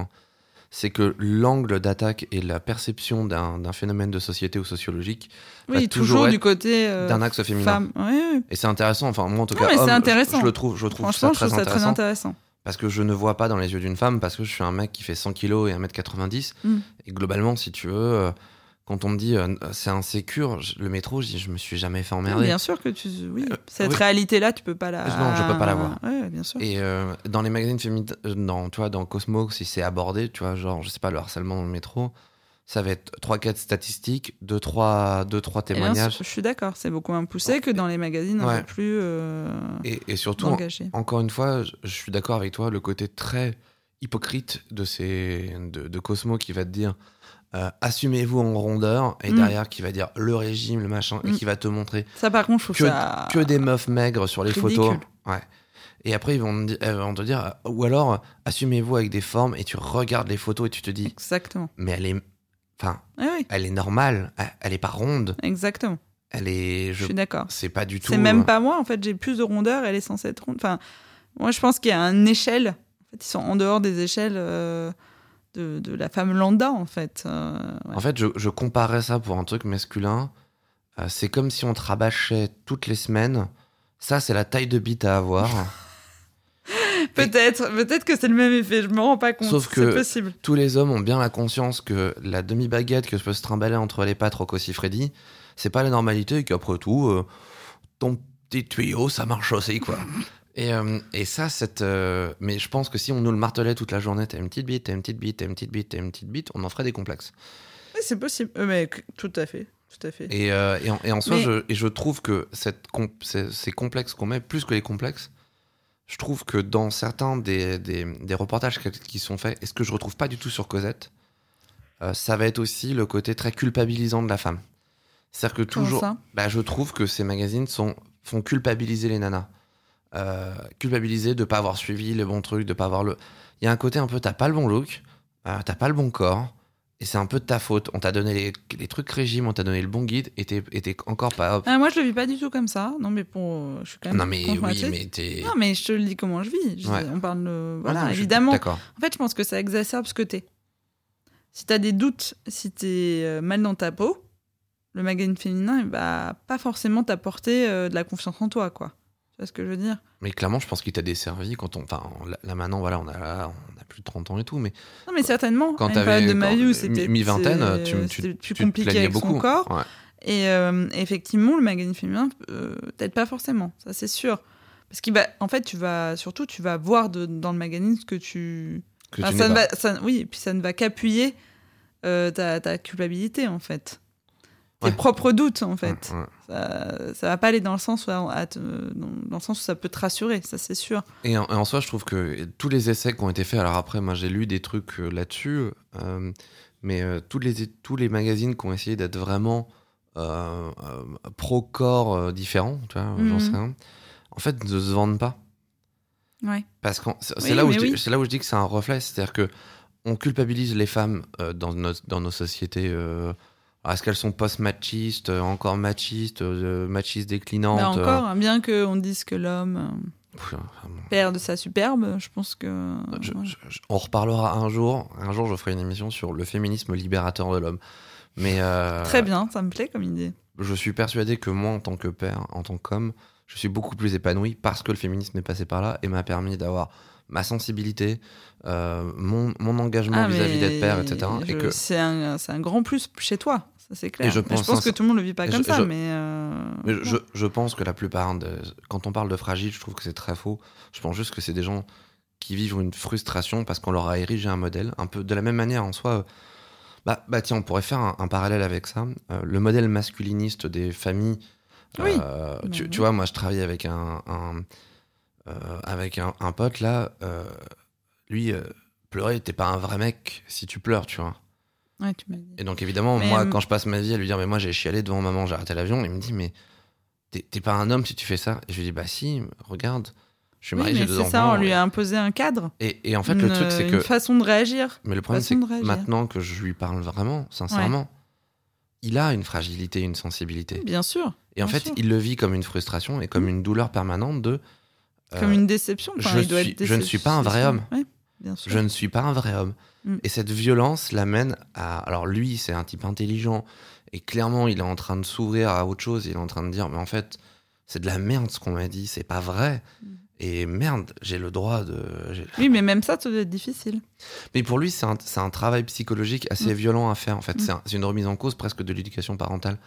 C'est que l'angle d'attaque et la perception d'un phénomène de société ou sociologique va oui, toujours toujours, être du côté euh, d'un axe féminin. femme. Et c'est intéressant, enfin moi en tout Non, cas, homme, je- intéressant. Je, le trouve, je trouve ça je très trouve ça intéressant, très intéressant. parce que je ne vois pas dans les yeux d'une femme parce que je suis un mec qui fait 100 kilos et 1m90 Mm. et globalement si tu veux, euh, quand on me dit euh, c'est insécure, je- le métro, je dis je me suis jamais fait emmerder. Bien sûr que tu. Oui, Euh, cette oui. réalité-là, tu peux pas la. Non, je peux pas la voir. Ouais, bien sûr. Et euh, dans les magazines féminins, dans, tu vois, dans Cosmo, si c'est abordé, tu vois, genre, je sais pas, le harcèlement dans le métro, ça va être 3-4 statistiques, 2-3 deux, trois Et bien témoignages. je suis d'accord, c'est beaucoup moins poussé que dans les magazines un Ouais. peu plus Et, et surtout, encore une fois, je, je suis d'accord avec toi, le côté très hypocrite de, ces, de, de Cosmo qui va te dire euh, assumez-vous en rondeur, et Mm. derrière qui va dire le régime, le machin, et Mm. qui va te montrer Ça, par contre, je trouve que, ça. que des meufs maigres sur les photos. Ouais. Et après, ils vont, elles te dire, euh, ou alors, euh, assumez-vous avec des formes, et tu regardes les photos et tu te dis, Exactement. mais elle est, enfin, oui, elle est normale, elle, elle est pas ronde, exactement. elle est, Je je, suis d'accord. c'est pas du tout. C'est euh, même pas moi, en fait, j'ai plus de rondeur, elle est censée être ronde. Enfin, moi, je pense qu'il y a une échelle. En fait, ils sont en dehors des échelles euh, de, de la femme lambda, en fait. Euh, ouais. En fait, je, je comparais ça pour un truc masculin. Euh, c'est comme si on te rabâchait toutes les semaines. Ça, c'est la taille de bite à avoir. [laughs] Peut-être, peut-être que c'est le même effet, je me rends pas compte. Sauf que- possible. Tous les hommes ont bien la conscience que la demi-baguette que je peux se trimballer entre les pattes Rocco Freddy, c'est pas la normalité et qu'après tout, euh, ton petit tuyau, ça marche aussi, quoi. [laughs] Et, euh, et ça, cette, euh, mais je pense que si on nous le martelait toute la journée, t'as une petite bite, t'as une petite bite, t'as une petite bite, t'as une petite bite, on en ferait des complexes. C'est possible. Euh, mais tout à fait. Tout à fait. Et, euh, et, en, et en soi, Mais- je, et je trouve que cette com- ces, ces complexes qu'on met, plus que les complexes, je trouve que dans certains des, des, des reportages qui- sont faits, et ce que je retrouve pas du tout sur Cosette, ça va être aussi le côté très culpabilisant de la femme. C'est-à-dire que toujours, bah, je trouve que ces magazines sont, font culpabiliser les nanas. Euh, culpabiliser de pas avoir suivi le bon truc, de pas avoir le. Il y a un côté un peu, t'as pas le bon look, euh, t'as pas le bon corps, et c'est un peu de ta faute. On t'a donné les, les trucs régime, on t'a donné le bon guide, et t'es encore pas. Ah, moi, je le vis pas du tout comme ça. Non, mais pour, je suis quand même. non mais oui, mais t'es. Non, mais je te le dis comment je vis. Je- Ouais. On parle de. Voilà, non, je évidemment. D'accord. En fait, je pense que ça exacerbe ce que t'es. Si t'as des doutes, si t'es euh, mal dans ta peau, le magazine féminin, il va pas forcément t'apporter euh, de la confiance en toi, quoi. Tu vois ce que je veux dire? Mais clairement, je pense qu'il t'a desservi quand on. Enfin, là, maintenant, voilà, on a, on a plus de 30 ans et tout, mais Non, mais certainement. quand t'avais. de ma vie c'était Mi-vingtaine, tu, tu, plus compliqué avec beaucoup. son corps. Ouais. Et euh, effectivement, le magazine féminin euh, t'aide pas forcément, ça c'est sûr. Parce va, en fait, tu vas surtout, tu vas voir de- dans le magazine ce que tu. Que Enfin, tu ça ne va, ça- oui, et puis ça ne va qu'appuyer euh, ta, ta culpabilité en fait, tes Ouais. propres doutes en fait. Ouais. Ça, ça va pas aller dans le sens où, à te- dans, dans le sens où ça peut te rassurer, ça c'est sûr. Et en, et en soi, je trouve que tous les essais qui ont été faits, alors après, moi j'ai lu des trucs euh, là-dessus, euh, mais euh, tous, les, tous les magazines qui ont essayé d'être vraiment euh, pro-corps différents, tu vois, Mhm. j'en sais rien, en fait, ne se vendent pas. Ouais. Parce que c'est Oui, là, où je oui. là où je dis que c'est un reflet, c'est-à-dire que on culpabilise les femmes dans, nos, dans nos sociétés. Euh, alors, Est-ce qu'elles sont post-machistes, euh, encore machistes, euh, machistes déclinantes Bah euh, encore, hein, bien qu'on dise que l'homme euh, bon. perd de sa superbe, je pense que. Je- ouais. je- je- on reparlera un jour. Un jour, je ferai une émission sur le féminisme libérateur de l'homme. Mais euh, Très bien, ça me plaît comme idée. je suis persuadé que moi, en tant que père, en tant qu'homme, je suis beaucoup plus épanoui parce que le féminisme est passé par là et m'a permis d'avoir ma sensibilité, euh, mon, mon engagement Ah, vis-à-vis d'être père, etc. Et que C'est un, c'est un grand plus chez toi, ça c'est clair. Et je pense que tout le monde le vit pas comme je- ça, je- mais. euh, Mais je, pense que la plupart, de, quand on parle de fragile, je trouve que c'est très faux. Je pense juste que c'est des gens qui vivent une frustration parce qu'on leur a érigé un modèle. Un peu de la même manière en soi. Bah, bah tiens, on pourrait faire un, un parallèle avec ça. Euh, le modèle masculiniste des familles. Oui. euh, tu, tu vois, moi, je travaille avec un, un, euh, avec un, un pote là. euh, lui, euh, pleurer, t'es pas un vrai mec si tu pleures, tu vois. Ouais, tu m'as dit. Et donc, évidemment, Mais, moi, euh, quand je passe ma vie à lui dire, mais moi, j'ai chialé devant maman, j'ai arrêté l'avion, il me dit, mais t'es pas un homme si tu fais ça. Et je lui dis, bah si, regarde, je suis Oui, marié, j'ai deux c'est enfants. ça, on lui a imposé un cadre. Et, et en fait, le une, truc, c'est une que. façon de réagir. Mais le problème, c'est que maintenant que je lui parle vraiment, sincèrement, il a une fragilité, une sensibilité. Bien sûr. Et en fait, sûr. il le vit comme une frustration et comme une douleur permanente de. euh, Comme une déception. Enfin, je il doit suis- être je ne suis pas un vrai homme. Ouais, bien sûr. je ne suis pas un vrai homme. Mm. Et cette violence l'amène à. Alors lui, c'est un type intelligent et clairement, il est en train de s'ouvrir à autre chose. Il est en train de dire, mais en fait, c'est de la merde ce qu'on m'a dit, c'est pas vrai. Mm. Et merde, j'ai le droit de. Oui, mais même ça, ça doit être difficile. Mais pour lui, c'est un, travail psychologique assez Mm. violent à faire. En fait, c'est un- c'est une remise en cause presque de l'éducation parentale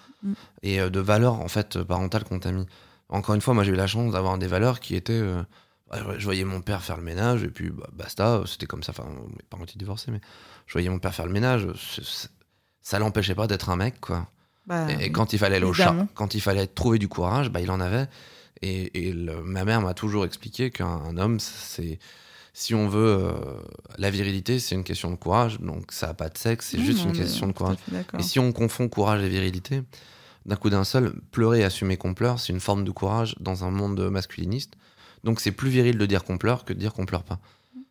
et euh, de valeurs en fait parentales qu'on t'a mis. Encore une fois, moi, j'ai eu la chance d'avoir des valeurs qui étaient. euh, je voyais mon père faire le ménage et puis bah, basta, c'était comme ça. Enfin, mes parents étaient divorcés, mais je voyais mon père faire le ménage. Ça l'empêchait pas d'être un mec, quoi. Bah, Et, quand il fallait aller au chat, quand il fallait trouver du courage, bah, il en avait. Et, et le- ma mère m'a toujours expliqué qu'un un homme, c'est si on veut euh, la virilité, c'est une question de courage. Donc ça n'a pas de sexe, c'est Non, juste une question de courage. Et si on confond courage et virilité, d'un coup d'un seul, pleurer et assumer qu'on pleure, c'est une forme de courage dans un monde masculiniste. Donc c'est plus viril de dire qu'on pleure que de dire qu'on pleure pas.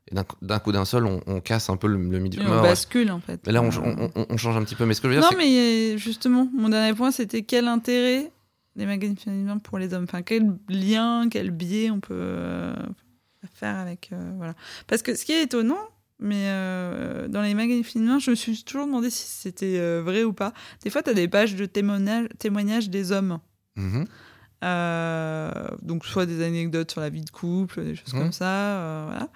Et d'un coup- d'un seul, on, on casse un peu le, le milieu. On bascule, en fait. Mais là, on, on- on- on change un petit peu. Mais ce que je veux dire, Non, mais justement, mon dernier point, c'était quel intérêt des magazines féminins pour les hommes? Enfin, quel lien, quel biais on peut euh, faire avec. euh, voilà. Parce que ce qui est étonnant, mais euh, dans les magazines féminins, je me suis toujours demandé si c'était euh, vrai ou pas. Des fois, tu as des pages de témoignages, témoignages des hommes. Mhm. Euh, donc, soit des anecdotes sur la vie de couple, des choses Mhm. comme ça. euh, voilà.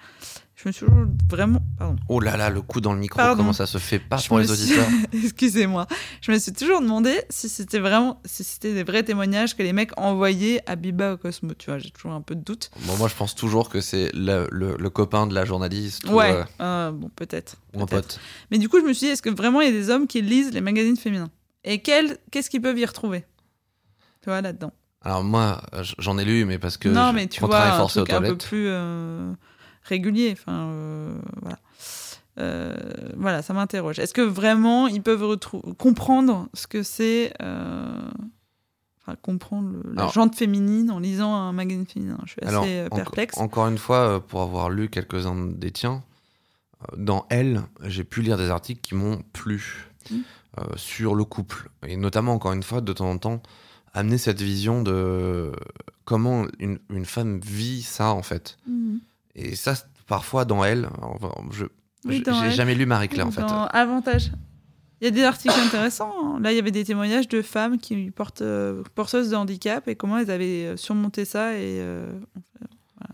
Je me suis toujours vraiment. Pardon. Oh là là, le coup dans le micro, Pardon. comment ça se fait pas Je pour les suis- [laughs] auditeurs Excusez-moi. Je me suis toujours demandé si c'était vraiment, si c'était des vrais témoignages que les mecs envoyaient à Biba au Cosmo. Tu vois, j'ai toujours un peu de doute. Bon, moi, je pense toujours que c'est le, le- le copain de la journaliste ou, Ouais. euh, Euh, bon, peut-être. ou un peut-être. pote. Mais du coup, je me suis dit, est-ce que vraiment il y a des hommes qui lisent les magazines féminins? Et qu'est-ce qu'ils peuvent y retrouver? Tu vois, là-dedans. Alors moi, j'en ai lu, mais parce que non, je- mais tu vois, un aux truc un peu plus euh, régulier. Enfin, euh, voilà. Euh, voilà, ça m'interroge. Est-ce que vraiment ils peuvent comprendre ce que c'est, enfin comprendre le- la Alors- jante féminine en lisant un magazine féminin? Je suis assez Alors, perplexe. encore une fois, pour avoir lu quelques-uns des tiens, dans Elle, j'ai pu lire des articles qui m'ont plu Mm. euh, sur le couple. Et notamment, encore une fois, de temps en temps, amener cette vision de comment une, une femme vit ça, en fait. Mhm. Et ça, parfois, dans Elle, enfin, je Oui, j'ai Elle. jamais lu Marie-Claire, en fait. Avantage. Il y a des articles intéressants. hein. Là, il y avait des témoignages de femmes qui portent euh, porteuses de handicap et comment elles avaient euh, surmonté ça et. euh,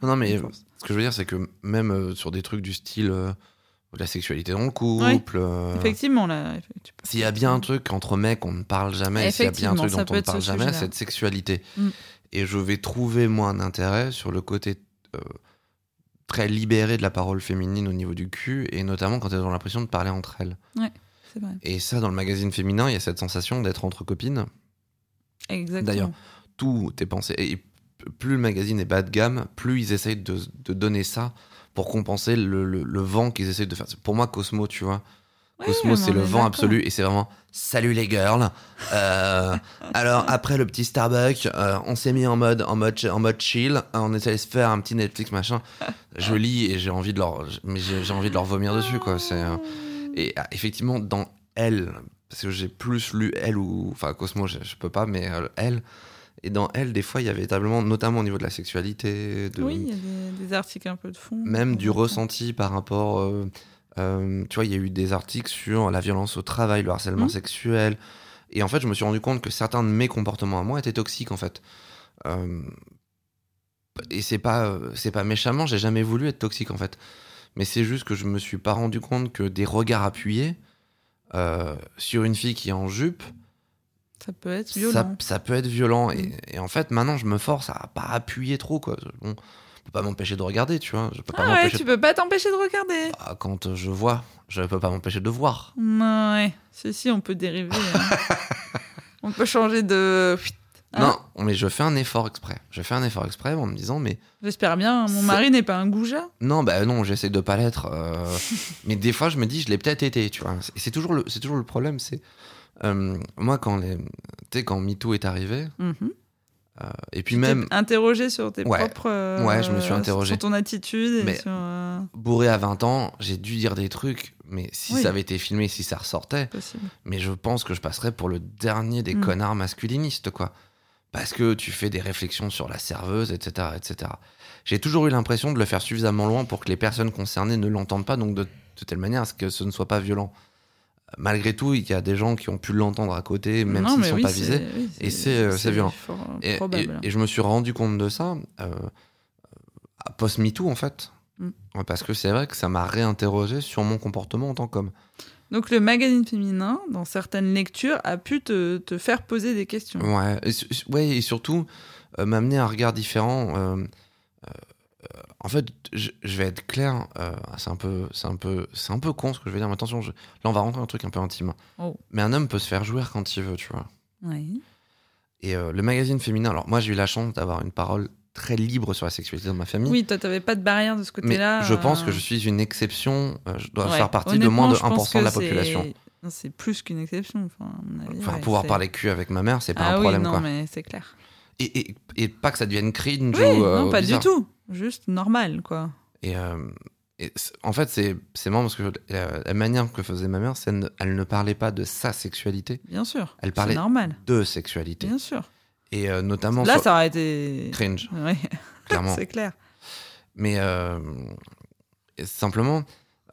Non, mais ce que je veux dire, c'est que même euh, sur des trucs du style la sexualité dans le couple, euh, Effectivement, là. s'il y a bien un truc entre mecs on ne parle jamais, s'il y a bien un truc dont on ne parle ce jamais, c'est de sexualité. Mm. Et je vais trouver, moi, un intérêt sur le côté euh, très libéré de la parole féminine au niveau du cul, et notamment quand elles ont l'impression de parler entre elles. C'est vrai. Et ça, dans le magazine féminin, il y a cette sensation d'être entre copines. Exactement. D'ailleurs, tout est pensé. Et plus le magazine est bas de gamme, plus ils essayent de, de donner ça pour compenser le, le- le vent qu'ils essayent de faire. Pour moi, Cosmo, tu vois, Ouais, Cosmo, c'est le vent absolu et c'est vraiment salut les girls. Euh, [laughs] alors après le petit Starbucks, euh, on s'est mis en mode en mode en mode chill. On est allé se faire un petit Netflix machin. Je [laughs] lis et j'ai envie de leur mais j'ai envie de leur vomir dessus quoi. C'est euh, et ah, effectivement dans elle parce que j'ai plus lu elle ou enfin Cosmo je, je peux pas mais euh, elle et dans elle des fois il y avait véritablement notamment au niveau de la sexualité de Oui, il y a des, des articles un peu de fond. même du ressenti par rapport. euh, euh, tu vois, il y a eu des articles sur la violence au travail, le harcèlement Mhm. sexuel. Et en fait, je me suis rendu compte que certains de mes comportements à moi étaient toxiques, en fait. Euh, et c'est pas, c'est pas méchamment, j'ai jamais voulu être toxique, en fait. Mais c'est juste que je me suis pas rendu compte que des regards appuyés sur une fille qui est en jupe, Ça peut être violent. ça peut être violent. Et, Mm. et en fait, maintenant, je me force à pas appuyer trop, quoi. Bon, peux pas m'empêcher de regarder, tu vois. Je peux pas Ah ouais, tu peux pas t'empêcher de regarder. Ah, quand je vois, je peux pas m'empêcher de voir. Ouais, si, si, on peut dériver. hein. [laughs] on peut changer de. Hein non, mais je fais un effort exprès. Je fais un effort exprès en me disant, mais J'espère bien, mon mari n'est pas un goujat. non, bah non, j'essaie de pas l'être. euh, [laughs] mais des fois, je me dis, je l'ai peut-être été, tu vois. Et c'est toujours le, c'est toujours le problème, c'est euh, moi quand les, quand MeToo est arrivé, Mhm. euh, et puis Tu même interrogé sur tes Ouais. propres. euh, Ouais, je me suis interrogé. Sur ton attitude et Mais- sur. bourré à 20 ans, j'ai dû dire des trucs, mais si Oui. ça avait été filmé, si ça ressortait, possible. mais je pense que je passerais pour le dernier des Mm. connards masculinistes, quoi. Parce que tu fais des réflexions sur la serveuse, etc., etc. J'ai toujours eu l'impression de le faire suffisamment loin pour que les personnes concernées ne l'entendent pas, donc de, de telle manière à ce que ce ne soit pas violent. Malgré tout, il y a des gens qui ont pu l'entendre à côté, même s'ils ne sont oui, pas visés. oui, et c'est, euh, violent. euh, Et, probable. et- et je me suis rendu compte de ça euh, à post-MeToo, en fait. Mm. Parce que c'est vrai que ça m'a réinterrogé sur mon comportement en tant qu'homme. Donc le magazine féminin, dans certaines lectures, a pu te, te faire poser des questions. Ouais, et, ouais, et surtout euh, m'amener à un regard différent. euh, euh, en fait, je, je vais être clair, euh, c'est un peu, c'est un peu, c'est un peu con ce que je vais dire. Mais attention, je- là on va rentrer dans un truc un peu intime. Oh. Mais un homme peut se faire jouir quand il veut, tu vois. Oui. Et euh, le magazine féminin. Alors moi, j'ai eu la chance d'avoir une parole très libre sur la sexualité dans ma famille. Oui, toi, t'avais pas de barrière de ce mais côté-là. je pense que je suis une exception. je dois ouais. faire partie de moins de Honnêtement, je pense 1% de la population. Non, C'est plus qu'une exception. Enfin, à mon avis, Enfin, ouais, pouvoir parler cul avec ma mère, c'est pas ah un problème, oui, non, quoi. mais c'est clair. Et, et, et pas que ça devienne cringe Oui, ou non, pas bizarre. du tout. Juste normal, quoi. Et, euh, et en fait, c'est marrant parce que la, la manière que faisait ma mère, c'est elle ne parlait pas de sa sexualité, Bien sûr. Elle parlait normal. de sexualité. Bien sûr. Et euh, notamment Là, sur- ça aurait été. cringe, [laughs] Ouais, clairement. c'est clair. Mais euh, simplement,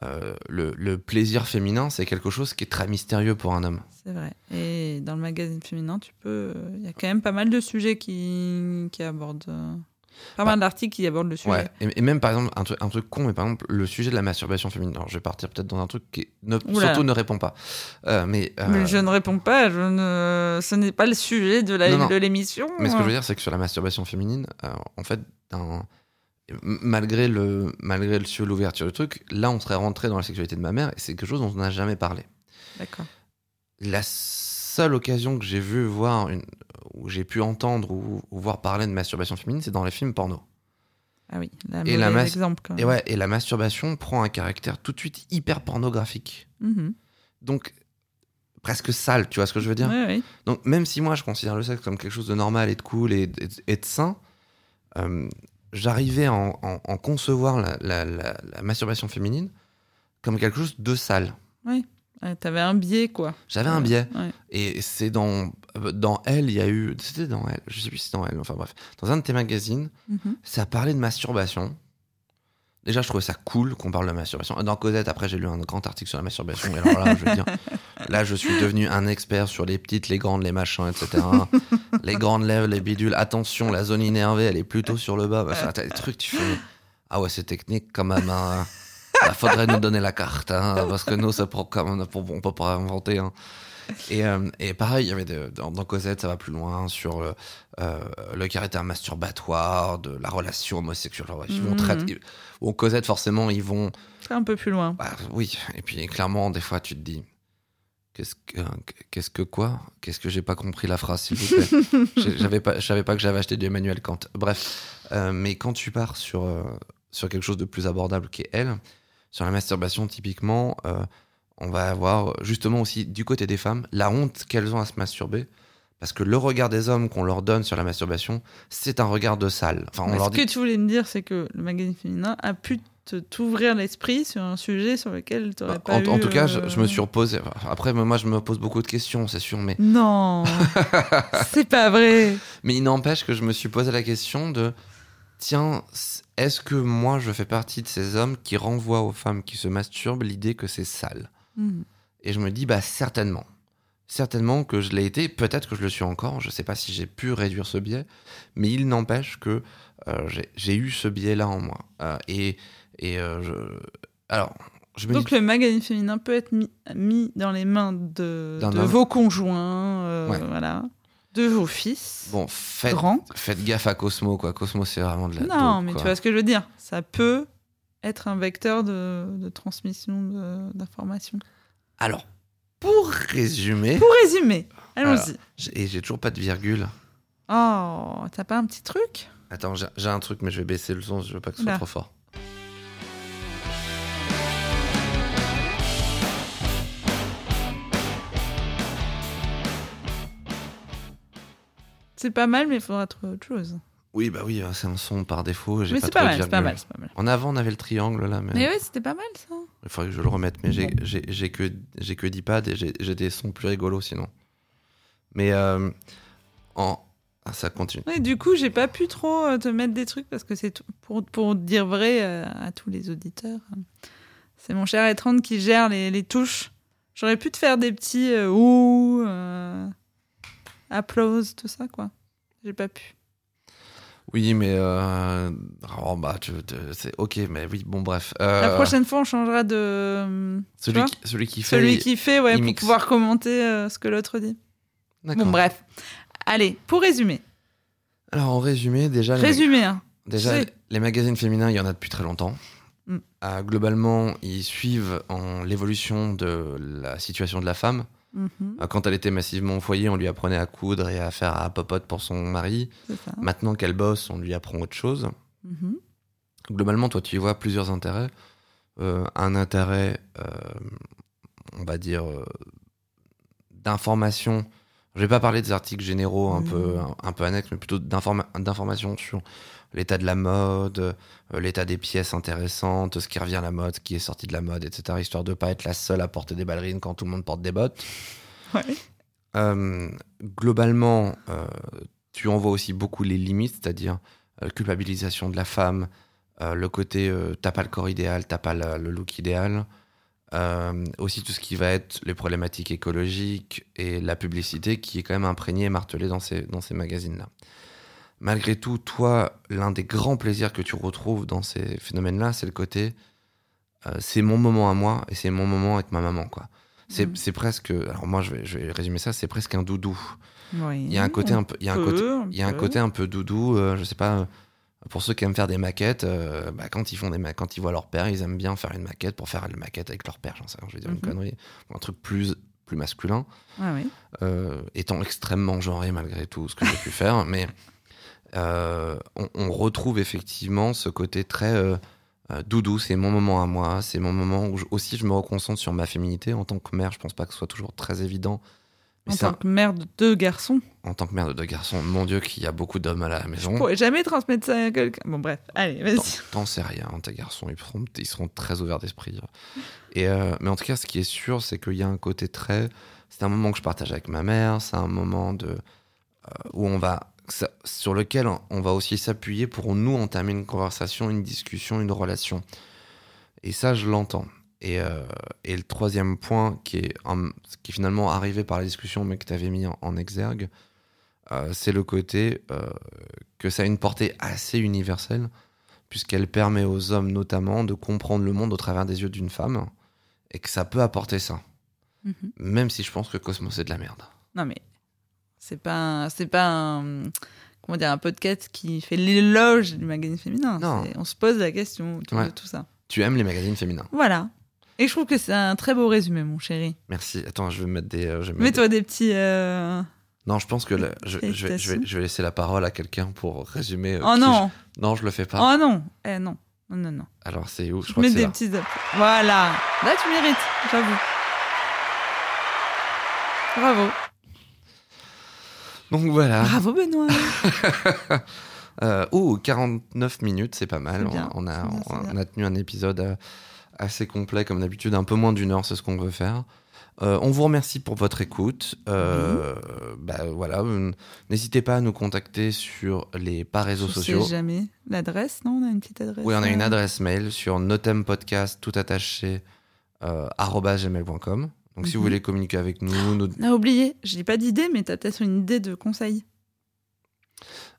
euh, le, le plaisir féminin, c'est quelque chose qui est très mystérieux pour un homme. C'est vrai. Et dans le magazine féminin, tu peux. Il y a quand même pas mal de sujets qui, qui abordent. Pas mal d'articles qui abordent le sujet. Ouais. Et, et même par exemple, un truc, un truc con, mais par exemple, le sujet de la masturbation féminine. Alors, je vais partir peut-être dans un truc qui ne, surtout ne répond pas. Euh, mais, euh, Mais je ne réponds pas. Je ne... Ce n'est pas le sujet de la- Non, non. de l'émission. Mais ce que je veux dire, c'est que sur la masturbation féminine, euh, en fait, malgré le malgré le sur l'ouverture du truc, là, on serait rentré dans la sexualité de ma mère, et c'est quelque chose dont on n'a jamais parlé. D'accord. La seule occasion que j'ai vu voir, une, où j'ai pu entendre ou, ou voir parler de masturbation féminine, c'est dans les films porno. Ah oui, la Et la mauvais masse- exemple. Quand même. Et ouais, et la masturbation prend un caractère tout de suite hyper pornographique. Mhm. Donc presque sale, tu vois ce que je veux dire? Ouais, ouais. Donc, même si moi je considère le sexe comme quelque chose de normal et de cool et, et- et de sain, euh, j'arrivais à en, en- en concevoir la, la- la- la masturbation féminine comme quelque chose de sale. Ouais, T'avais un biais, quoi. J'avais un biais. Ouais. Et c'est dans, dans Elle, il y a eu. C'était dans Elle, je sais plus si c'est dans Elle, enfin bref. Dans un de tes magazines, Mhm. ça parlait de masturbation. Déjà, je trouvais ça cool qu'on parle de masturbation. Dans Cosette, après, j'ai lu un grand article sur la masturbation. Et alors là, je veux dire, [laughs] là, je suis devenu un expert sur les petites, les grandes, les machins, etc. [laughs] les grandes lèvres, les bidules. Attention, la zone innervée, elle est plutôt [laughs] sur le bas. Enfin, t'as des trucs, tu fais. Ah ouais, c'est technique quand même. Hein. Bah, faudrait nous donner la carte, hein, parce que nous, ça prend quand même, on peut pas inventer. Hein. Et, euh, et pareil, il y avait de- dans, dans Cosette, ça va plus loin sur le, euh, le caractère masturbatoire de la relation homosexuelle. Ils vont Mhm. très- ils- Bon, Cosette, forcément, ils vont. Un peu plus loin. bah, oui, et puis clairement, des fois, tu te dis. Qu'est-ce que, qu'est-ce que quoi? Qu'est-ce que j'ai pas compris la phrase, s'il vous plaît? [laughs] J'avais pas, je savais pas que j'avais acheté du Emmanuel Kant. Bref, euh, mais quand tu pars sur, euh, sur quelque chose de plus abordable qui est elle, sur la masturbation, typiquement, euh, on va avoir justement aussi du côté des femmes la honte qu'elles ont à se masturber. Parce que le regard des hommes qu'on leur donne sur la masturbation, c'est un regard de sale. Enfin, on Mais leur ce dit. que tu voulais me dire, c'est que le magazine féminin a pu t'ouvrir l'esprit sur un sujet sur lequel tu n'aurais En, pas en eu, tout cas, je, euh, je me suis reposé. Après, moi, je me pose beaucoup de questions, c'est sûr, mais, Non, [laughs] c'est pas vrai. mais il n'empêche que je me suis posé la question de tiens, est-ce que moi, je fais partie de ces hommes qui renvoient aux femmes qui se masturbent l'idée que c'est sale Mhm. Et je me dis, bah, certainement. Certainement que je l'ai été, peut-être que je le suis encore, je sais pas si j'ai pu réduire ce biais, mais il n'empêche que euh, j'ai- eu ce biais-là en moi. Euh, et et euh, je... Alors, je me Donc dis. le magazine féminin peut être mis, mis dans les mains de, vos conjoints, Ouais. voilà, de vos fils Bon, faites, grands. faites gaffe à Cosmo, quoi. Cosmo, c'est vraiment de la Non, dope, mais quoi. tu vois ce que je veux dire. Ça peut être un vecteur de, de transmission d'informations. Alors, pour résumer, Pour résumer, allons-y. Et j'ai toujours pas de virgule. Oh, t'as pas un petit truc? Attends, j'ai un truc, mais je vais baisser le son, je veux pas que ce soit trop fort. C'est pas mal, mais il faudra trouver autre chose. Oui, bah oui, c'est un son par défaut. Mais c'est pas pas mal, c'est pas mal. En avant, on avait le triangle là, mais, Mais ouais, c'était pas mal ça. il faudrait que je le remette. Mais j'ai- que, que 10 pads et j'ai des sons plus rigolos sinon. Mais euh, en... ah, ça continue. Ouais, du coup, j'ai pas pu trop euh, te mettre des trucs parce que c'est pour, pour dire vrai euh, à tous les auditeurs. C'est mon cher Etrand qui gère les, les touches. J'aurais pu te faire des petits euh, ouh, euh, applause, tout ça, quoi. J'ai pas pu. Oui, mais euh... oh, bah, tu- c'est ok, mais oui, bon, bref. Euh, La prochaine fois, on changera de. euh, celui, qui, celui qui fait. Celui il- qui fait, ouais, il pour mixe. pouvoir commenter euh, ce que l'autre dit. Bon, bref. Allez, pour résumer. Alors, en résumé, déjà, les, Résumer, hein. déjà, les magazines féminins, il y en a depuis très longtemps. Mm. Globalement, ils suivent en l'évolution de la situation de la femme. Mhm, Euh, Quand elle était massivement au foyer, on lui apprenait à coudre et à faire à popote pour son mari. Maintenant qu'elle bosse, on lui apprend autre chose. Mhm. Globalement, toi, tu y vois plusieurs intérêts. Euh, un intérêt, euh, on va dire, euh, d'information. Je vais pas parler des articles généraux un, Mhm. peu, un, un peu annexes, mais plutôt d'informa- d'informations sur l'état de la mode, euh, l'état des pièces intéressantes, ce qui revient à la mode, ce qui est sorti de la mode, etc. Histoire de pas être la seule à porter des ballerines quand tout le monde porte des bottes. Ouais. Euh, globalement, euh, tu en vois aussi beaucoup les limites, c'est-à-dire euh, culpabilisation de la femme, le côté t'as pas le corps idéal, t'as pas la- le look idéal, aussi tout ce qui va être les problématiques écologiques et la publicité qui est quand même imprégnée et martelée dans ces, dans ces magazines-là. Malgré tout, toi, l'un des grands plaisirs que tu retrouves dans ces phénomènes-là, c'est le côté euh, c'est mon moment à moi et c'est mon moment avec ma maman, quoi. C'est c'est presque. Alors, moi, je vais, je vais résumer ça c'est presque un doudou. Oui, Il y a un côté un peu. Il y a un côté, peut, il y a un peut. côté un peu doudou, euh, je sais pas, euh, pour ceux qui aiment faire des maquettes, euh, bah, quand, ils font des ma- quand ils voient leur père, ils aiment bien faire une maquette pour faire une maquette avec leur père, j'en sais je vais dire une Mhm. connerie, un truc plus, plus masculin, Ah oui. étant extrêmement genré malgré tout ce que j'ai pu faire, mais on, on retrouve effectivement ce côté très euh, euh, doudou, c'est mon moment à moi, c'est mon moment où je- aussi je me reconcentre sur ma féminité. En tant que mère, je pense pas que ce soit toujours très évident. Mais En c'est tant que mère de deux garçons, un- en tant que mère de deux garçons, mon Dieu, qu'il y a beaucoup d'hommes à la je maison. pourrais jamais transmettre ça à quelqu'un. Bon, bref, allez, vas-y. T'en- sais rien, tes garçons, ils seront, ils seront très ouverts d'esprit. Et euh, mais en tout cas, ce qui est sûr, c'est qu'il y a un côté très. C'est un moment que je partage avec ma mère, c'est un moment de euh, où on va ça- sur lequel on va aussi s'appuyer pour nous entamer une conversation, une discussion, une relation. Et ça, je l'entends. Et, euh, et le troisième point qui est, un- qui est finalement arrivé par la discussion, mais que tu avais mis en, en exergue, euh, c'est le côté euh, que ça a une portée assez universelle, puisqu'elle permet aux hommes notamment de comprendre le monde au travers des yeux d'une femme, et que ça peut apporter ça. Mhm. Même si je pense que Cosmos c'est de la merde. Non, mais c'est pas, c'est pas un, comment dire, un podcast qui fait l'éloge du magazine féminin. Non. On se pose la question autour Ouais. de tout ça. Tu aimes les magazines féminins. Voilà. Et je trouve que c'est un très beau résumé, mon chéri. Merci. Attends, je vais mettre des. euh, Mets-toi des petits. euh, Non, je pense que là, je, je vais, je, vais, je vais laisser la parole à quelqu'un pour résumer. euh, Oh non je- Non, je le fais pas. Oh non Eh non Non, non, non. Alors c'est où? Je crois Mets que c'est des là. petits. Voilà Là, tu mérites, j'avoue. Bravo. Donc voilà. Bravo, Benoît. [laughs] Euh, oh, 49 minutes, c'est pas mal. On, on a, bien, on, tenu un épisode euh, assez complet, comme d'habitude, un peu moins d'une heure, c'est ce qu'on veut faire. Euh, on vous remercie pour votre écoute. Euh, bah, voilà, n'hésitez pas à nous contacter sur les pas réseaux Je sociaux. sais jamais. L'adresse, non On a une petite adresse Oui, on a une adresse mail sur notempodcast tout attaché euh, gmail.com. Donc si vous Mhm. voulez communiquer avec nous, nous On a oublié. J'ai pas d'idée, mais t'as peut-être une idée de conseil.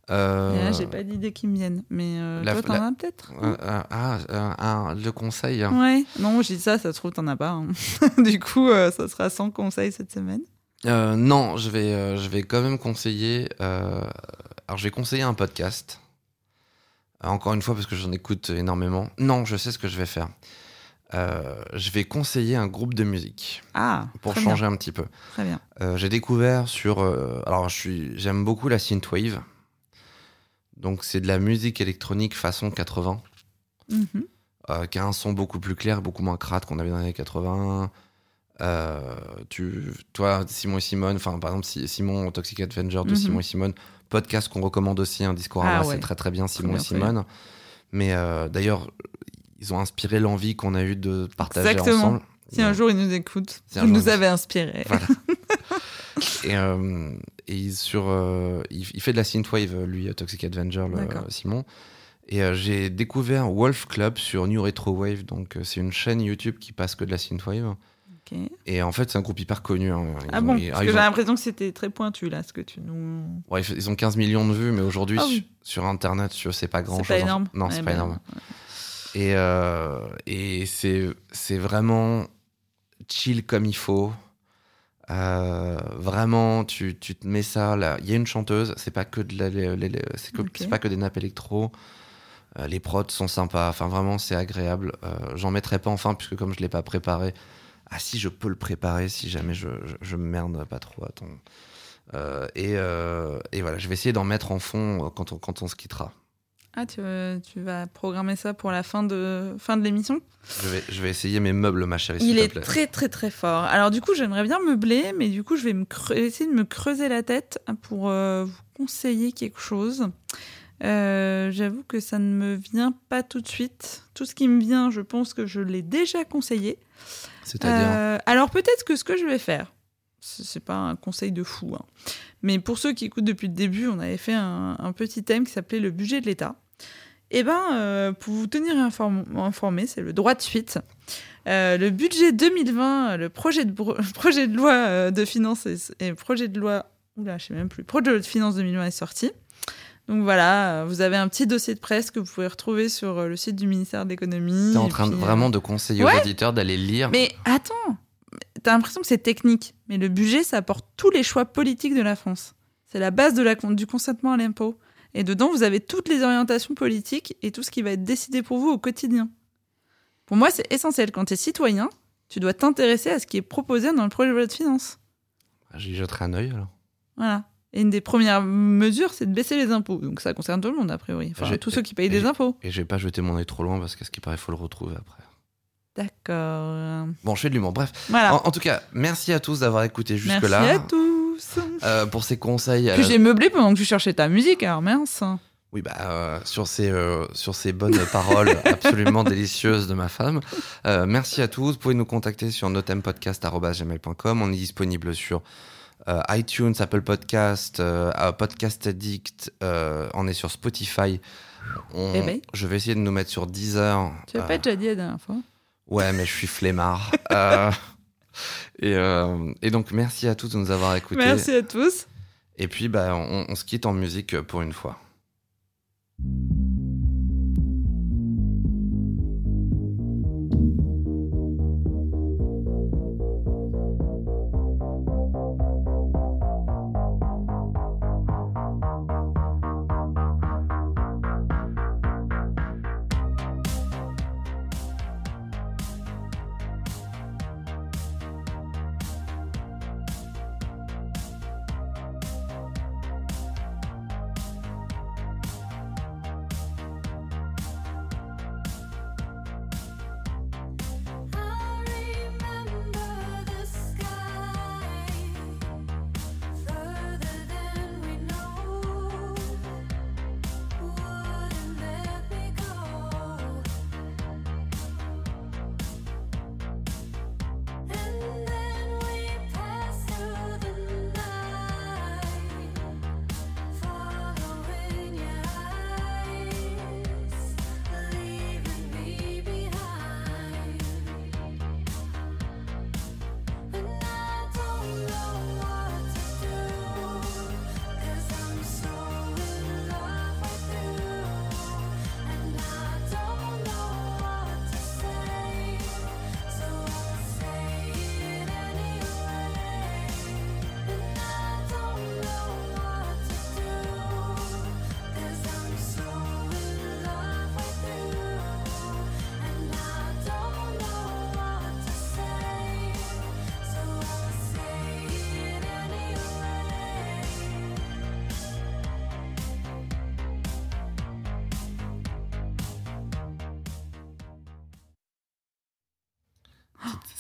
euh, j'ai pas d'idée qui me viennent. Mais euh, la- toi, t'en la- as peut-être euh, ah, ah, le conseil. Ouais. Non, je dis ça, ça se trouve, t'en as pas. hein. [laughs] du coup, euh, ça sera sans conseil cette semaine. Euh, non, je vais, je vais quand même conseiller. alors, je vais conseiller un podcast. Encore une fois, parce que j'en écoute énormément. Non, je sais ce que je vais faire. Euh, je vais conseiller un groupe de musique Ah, pour changer un petit peu. Très bien. Euh, J'ai découvert sur. euh, alors, je suis, j'aime beaucoup la synthwave. Donc, c'est de la musique électronique façon 80, Mhm. euh, qui a un son beaucoup plus clair, beaucoup moins crade qu'on avait dans les années 80. Euh, tu, toi, Simon et Simone, enfin, par exemple, si- Simon Toxic Avenger de Mhm. Simon et Simone, podcast qu'on recommande aussi, un Discorama, Ah ouais. c'est très très bien, Simon bien, et. Simone. Mais euh, d'ailleurs, ils ont inspiré l'envie qu'on a eu de partager Exactement. ensemble. Si un jour il nous écoute, Si vous nous avez inspiré. Voilà. [laughs] et euh, et il, sur, euh, il, il fait de la synthwave, lui, Toxic Avenger, le. Simon. Et euh, j'ai découvert Wolf Club sur New Retro Wave. Donc, euh, c'est une chaîne YouTube qui passe que de la synthwave. Ok. Et en fait, c'est un groupe hyper connu. hein. Ils Ah ont- bon ils- Parce que ils j'ai l'impression que c'était très pointu là, ce que tu nous. ouais, ils ont 15 millions de vues, mais aujourd'hui, Ah oui. sur, Internet, c'est pas grand C'est chose. pas énorme. Non, Ouais, c'est pas bah, énorme. Et, euh, et c'est, vraiment chill comme il faut. Euh, vraiment, tu, tu te mets ça là. Il y a une chanteuse, c'est pas que de la, c'est pas des nappes électro. Euh, les prods sont sympas. Enfin, vraiment, c'est agréable. J'en mettrai pas enfin puisque comme je l'ai pas préparé. Ah si, je peux le préparer si jamais je, je, je me merde pas trop. Attends. Et, et voilà, je vais essayer d'en mettre en fond quand on, quand on se quittera. Ah, tu, veux- tu vas programmer ça pour la fin de, fin de l'émission Je vais, je vais essayer mes meubles, ma chérie. Il est plaît. très très très fort. Alors du coup, j'aimerais bien meubler, mais du coup, je vais me essayer de me creuser la tête pour euh, vous conseiller quelque chose. Euh, J'avoue que ça ne me vient pas tout de suite. Tout ce qui me vient, je pense que je l'ai déjà conseillé. C'est-à-dire. Euh, alors peut-être que ce que je vais faire, c'est pas un conseil de fou, hein. mais pour ceux qui écoutent depuis le début, on avait fait un, un petit thème qui s'appelait le budget de l'État. Et ben, euh, pour vous tenir inform- informé, c'est le droit de suite. Euh, le budget 2020, le projet de, bro- [laughs] projet de loi euh, de finances et, et projet de loi, oula, je sais même plus, projet de loi de finances 2020 est sorti. Donc voilà, euh, vous avez un petit dossier de presse que vous pouvez retrouver sur euh, le site du ministère de l'économie. T'es en train puis, euh, vraiment de conseiller ouais. aux auditeurs d'aller lire. mais attends, t'as l'impression que c'est technique, mais le budget, ça apporte tous les choix politiques de la France. C'est la base de la, du consentement à l'impôt. Et dedans, vous avez toutes les orientations politiques et tout ce qui va être décidé pour vous au quotidien. Pour moi, c'est essentiel. Quand tu es citoyen, tu dois t'intéresser à ce qui est proposé dans le projet de loi de finances. J'y jetterai un œil alors. Voilà. Et une des premières mesures, c'est de baisser les impôts. Donc ça concerne tout le monde, a priori. Enfin, J'ai- tous ceux qui payent des j'ai- impôts. Et je vais pas jeter mon œil trop loin parce qu'à ce qui paraît, il faut le retrouver après. D'accord. Bon, je fais de l'humour. Bref. Voilà. En, en tout cas, merci à tous d'avoir écouté Merci jusque-là. à tous. Euh, pour ces conseils. Puis euh, j'ai meublé pendant que tu cherchais ta musique, alors mince. Oui, bah, euh, sur, ces, euh, sur ces bonnes [laughs] paroles absolument délicieuses de ma femme. Merci à tous. Vous pouvez nous contacter sur notempodcast.gmail.com. On est disponible sur iTunes, Apple Podcast, Podcast Addict. on est sur Spotify. On- Eh ben. Je vais essayer de nous mettre sur Deezer. Tu Euh, pas déjà dit la dernière fois Ouais, mais je suis flemmard. [laughs] Euh, et, euh, et donc, merci à tous de nous avoir écoutés. Merci à tous. Et puis, bah, on, on se quitte en musique pour une fois.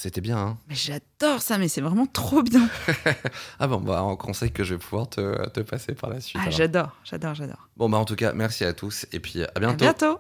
C'était bien, hein Mais j'adore ça, mais c'est vraiment trop bien. [laughs] Ah bon, bah, on conseille que je vais pouvoir te, te passer par la suite. Ah, j'adore, j'adore, j'adore. Bon, bah, en tout cas, merci à tous et puis à À bientôt. bientôt.